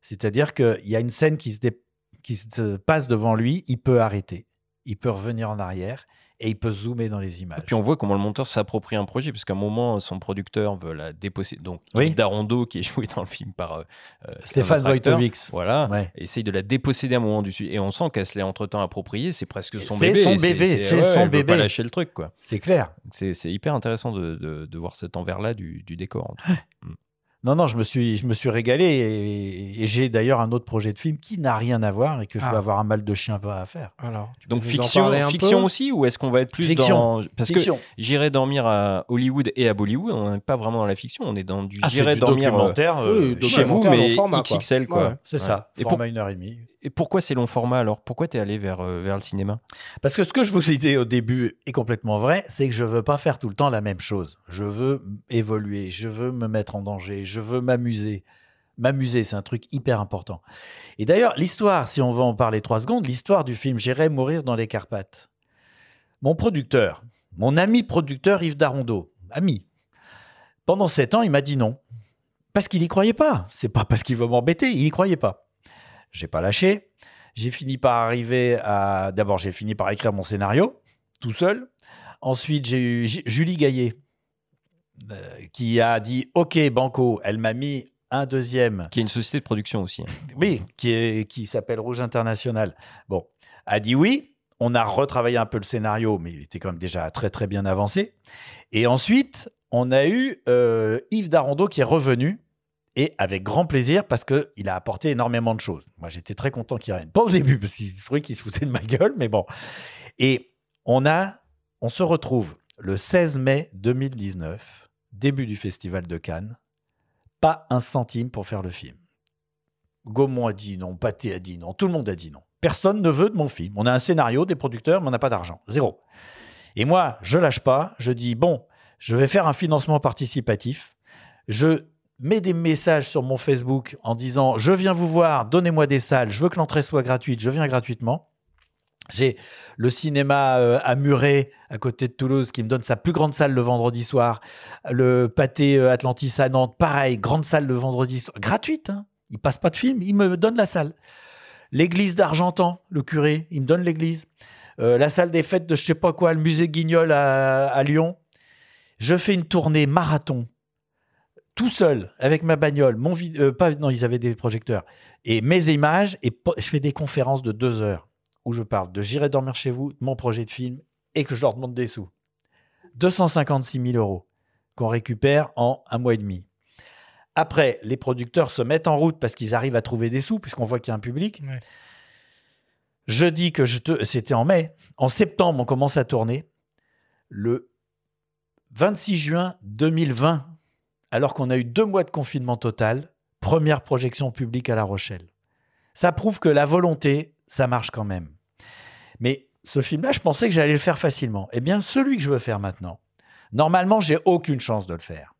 [SPEAKER 2] C'est-à-dire qu'il y a une scène qui se, dé- qui se passe devant lui, il peut arrêter, il peut revenir en arrière et il peut zoomer dans les images.
[SPEAKER 3] Et puis on voit comment le monteur s'approprie un projet, parce qu'à un moment, son producteur veut la déposséder. Donc,
[SPEAKER 2] Oui.
[SPEAKER 3] Darondo, qui est joué dans le film par euh, euh,
[SPEAKER 2] Stéphane Wojtowicz.
[SPEAKER 3] Voilà,
[SPEAKER 2] Ouais.
[SPEAKER 3] essaye de la déposséder à un moment du sujet. Et on sent qu'elle se l'est entre-temps appropriée, c'est presque son
[SPEAKER 2] C'est
[SPEAKER 3] bébé.
[SPEAKER 2] son
[SPEAKER 3] Et
[SPEAKER 2] bébé, c'est
[SPEAKER 3] ouais,
[SPEAKER 2] son
[SPEAKER 3] elle veut
[SPEAKER 2] bébé.
[SPEAKER 3] pas lâcher le truc, quoi.
[SPEAKER 2] C'est clair.
[SPEAKER 3] C'est c'est hyper intéressant de, de- de voir cet envers-là du, du décor. en tout cas.
[SPEAKER 2] Non, non, je me suis, je me suis régalé et, et j'ai d'ailleurs un autre projet de film qui n'a rien à voir et que je
[SPEAKER 1] Ah.
[SPEAKER 2] vais avoir un mal de chien à faire.
[SPEAKER 1] Alors, tu peux
[SPEAKER 3] Donc fiction,
[SPEAKER 1] parler un
[SPEAKER 3] fiction
[SPEAKER 1] peu?
[SPEAKER 3] aussi, ou est-ce qu'on va être plus
[SPEAKER 2] Fiction.
[SPEAKER 3] dans... Parce
[SPEAKER 2] Fiction.
[SPEAKER 3] que j'irai dormir à Hollywood et à Bollywood, on n'est pas vraiment dans la fiction, on est dans du
[SPEAKER 2] Ah,
[SPEAKER 3] j'irai dormir euh,
[SPEAKER 2] documentaire. euh,
[SPEAKER 1] Oui,
[SPEAKER 3] chez vous, mais
[SPEAKER 1] format, quoi.
[SPEAKER 3] XXL, quoi.
[SPEAKER 1] Ouais.
[SPEAKER 2] C'est
[SPEAKER 3] Ouais.
[SPEAKER 2] ça,
[SPEAKER 3] Et,
[SPEAKER 2] format
[SPEAKER 3] pour-
[SPEAKER 2] une heure et demie.
[SPEAKER 3] Et pourquoi ces longs formats alors? Pourquoi t'es allé vers, euh, vers le cinéma?
[SPEAKER 2] Parce que ce que je vous ai dit au début est complètement vrai, c'est que je veux pas faire tout le temps la même chose. Je veux évoluer, je veux me mettre en danger, je veux m'amuser. M'amuser, c'est un truc hyper important. Et d'ailleurs, l'histoire, si on veut en parler trois secondes, l'histoire du film J'irai mourir dans les Carpates. Mon producteur, mon ami producteur Yves Darondo, ami, pendant sept ans, il m'a dit non. Parce qu'il y croyait pas. C'est pas parce qu'il veut m'embêter, il y croyait pas. J'ai pas lâché. J'ai fini par arriver à. D'abord, j'ai fini par écrire mon scénario, tout seul. Ensuite, j'ai eu Julie Gaillet, euh, qui a dit OK, Banco. Elle m'a mis un deuxième,
[SPEAKER 3] Qui est une société de production aussi. hein.
[SPEAKER 2] oui, qui, est, qui s'appelle Rouge International. Bon, a dit oui. On a retravaillé un peu le scénario, mais il était quand même déjà très très bien avancé. Et ensuite, on a eu euh, Yves Darondo qui est revenu et avec grand plaisir parce que il a apporté énormément de choses. Moi, j'étais très content qu'il revienne. Pas au début parce qu'il trouvait qu'il se foutait de ma gueule, mais bon. Et on a, on se retrouve le 16 mai 2019, début du festival de Cannes. Pas un centime pour faire le film. Gaumont a dit non, Pathé a dit non, tout le monde a dit non. Personne ne veut de mon film. On a un scénario, des producteurs, mais on n'a pas d'argent. Zéro. Et moi, je lâche pas. Je dis bon, je vais faire un financement participatif. Je mets des messages sur mon Facebook en disant je viens vous voir, donnez-moi des salles, je veux que l'entrée soit gratuite, je viens gratuitement. J'ai le cinéma euh, à Muret, à côté de Toulouse, qui me donne sa plus grande salle le vendredi soir. Le pâté euh, Atlantis à Nantes, pareil, grande salle le vendredi soir. Gratuite, hein. Il passe pas de film, il me donne la salle. L'église d'Argentan, le curé, il me donne l'église. Euh, la salle des fêtes de je sais pas quoi, le musée Guignol à Lyon. Je fais une tournée marathon, tout seul, avec ma bagnole. Mon vid- euh, pas, non, ils avaient des projecteurs. Et mes images, et je fais des conférences de deux heures où je parle de J'irai dormir chez vous, de mon projet de film, et que je leur demande des sous. 256 000 euros qu'on récupère en un mois et demi. Après, les producteurs se mettent en route parce qu'ils arrivent à trouver des sous, puisqu'on voit qu'il y a un public.
[SPEAKER 1] Ouais.
[SPEAKER 2] Je dis que je te... c'était en mai. En septembre, on commence à tourner. Le 26 juin 2020, alors qu'on a eu deux mois de confinement total, première projection publique à La Rochelle. Ça prouve que la volonté, ça marche quand même. Mais ce film-là, je pensais que j'allais le faire facilement. Eh bien, celui que je veux faire maintenant, normalement, j'ai aucune chance de le faire.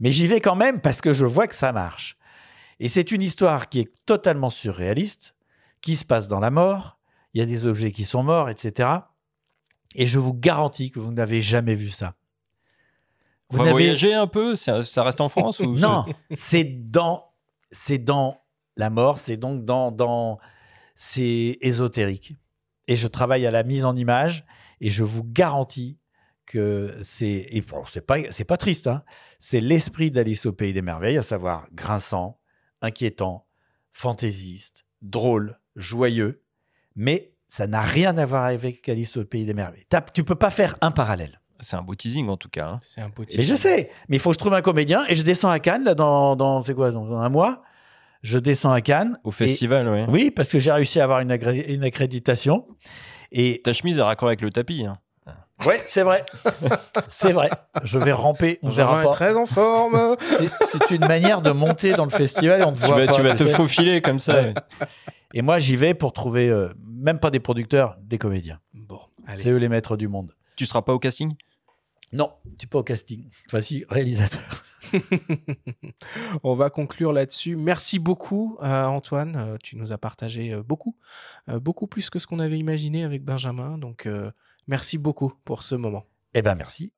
[SPEAKER 2] Mais j'y vais quand même parce que je vois que ça marche. Et c'est une histoire qui est totalement surréaliste, qui se passe dans la mort. Il y a des objets qui sont morts, etc. Et je vous garantis que vous n'avez jamais vu ça. Vous
[SPEAKER 3] voyager un peu ça, reste en France ou [LAUGHS]
[SPEAKER 2] non, c'est dans, c'est dans la mort, c'est donc dans, dans, c'est ésotérique. Et je travaille à la mise en image Et je vous garantis que c'est et bon, c'est pas c'est pas triste hein. c'est l'esprit d'Alice au pays des merveilles à savoir grinçant inquiétant fantaisiste drôle joyeux mais ça n'a rien à voir avec Alice au pays des merveilles tu peux pas faire un parallèle
[SPEAKER 3] C'est un beau teasing en tout cas. hein.
[SPEAKER 1] C'est un beau
[SPEAKER 2] mais je sais mais il faut que je trouve un comédien et je descends à Cannes là dans dans c'est quoi dans un mois je descends à Cannes
[SPEAKER 3] Au festival, ouais.
[SPEAKER 2] oui parce que j'ai réussi à avoir une, agré- une accréditation et
[SPEAKER 3] Ta chemise est raccord avec le tapis. hein.
[SPEAKER 2] ouais c'est vrai [LAUGHS] c'est vrai je vais ramper on verra pas
[SPEAKER 1] très en forme.
[SPEAKER 2] C'est- une manière de monter dans le festival et on te
[SPEAKER 3] Tu
[SPEAKER 2] voit
[SPEAKER 3] vas,
[SPEAKER 2] pas.
[SPEAKER 3] tu vas te
[SPEAKER 2] sais.
[SPEAKER 3] faufiler comme ça.
[SPEAKER 2] Ouais. Et moi, j'y vais pour trouver euh, même pas des producteurs, des comédiens.
[SPEAKER 1] Bon,
[SPEAKER 2] C'est eux les maîtres du monde.
[SPEAKER 3] Tu seras pas au casting?
[SPEAKER 2] Non, tu es pas au casting. Si, réalisateur. [LAUGHS]
[SPEAKER 1] On va conclure là-dessus. Merci beaucoup, euh, Antoine. Euh, tu nous as partagé euh, beaucoup, beaucoup plus que ce qu'on avait imaginé avec Benjamin. Donc, merci beaucoup pour ce moment.
[SPEAKER 2] Eh ben, merci.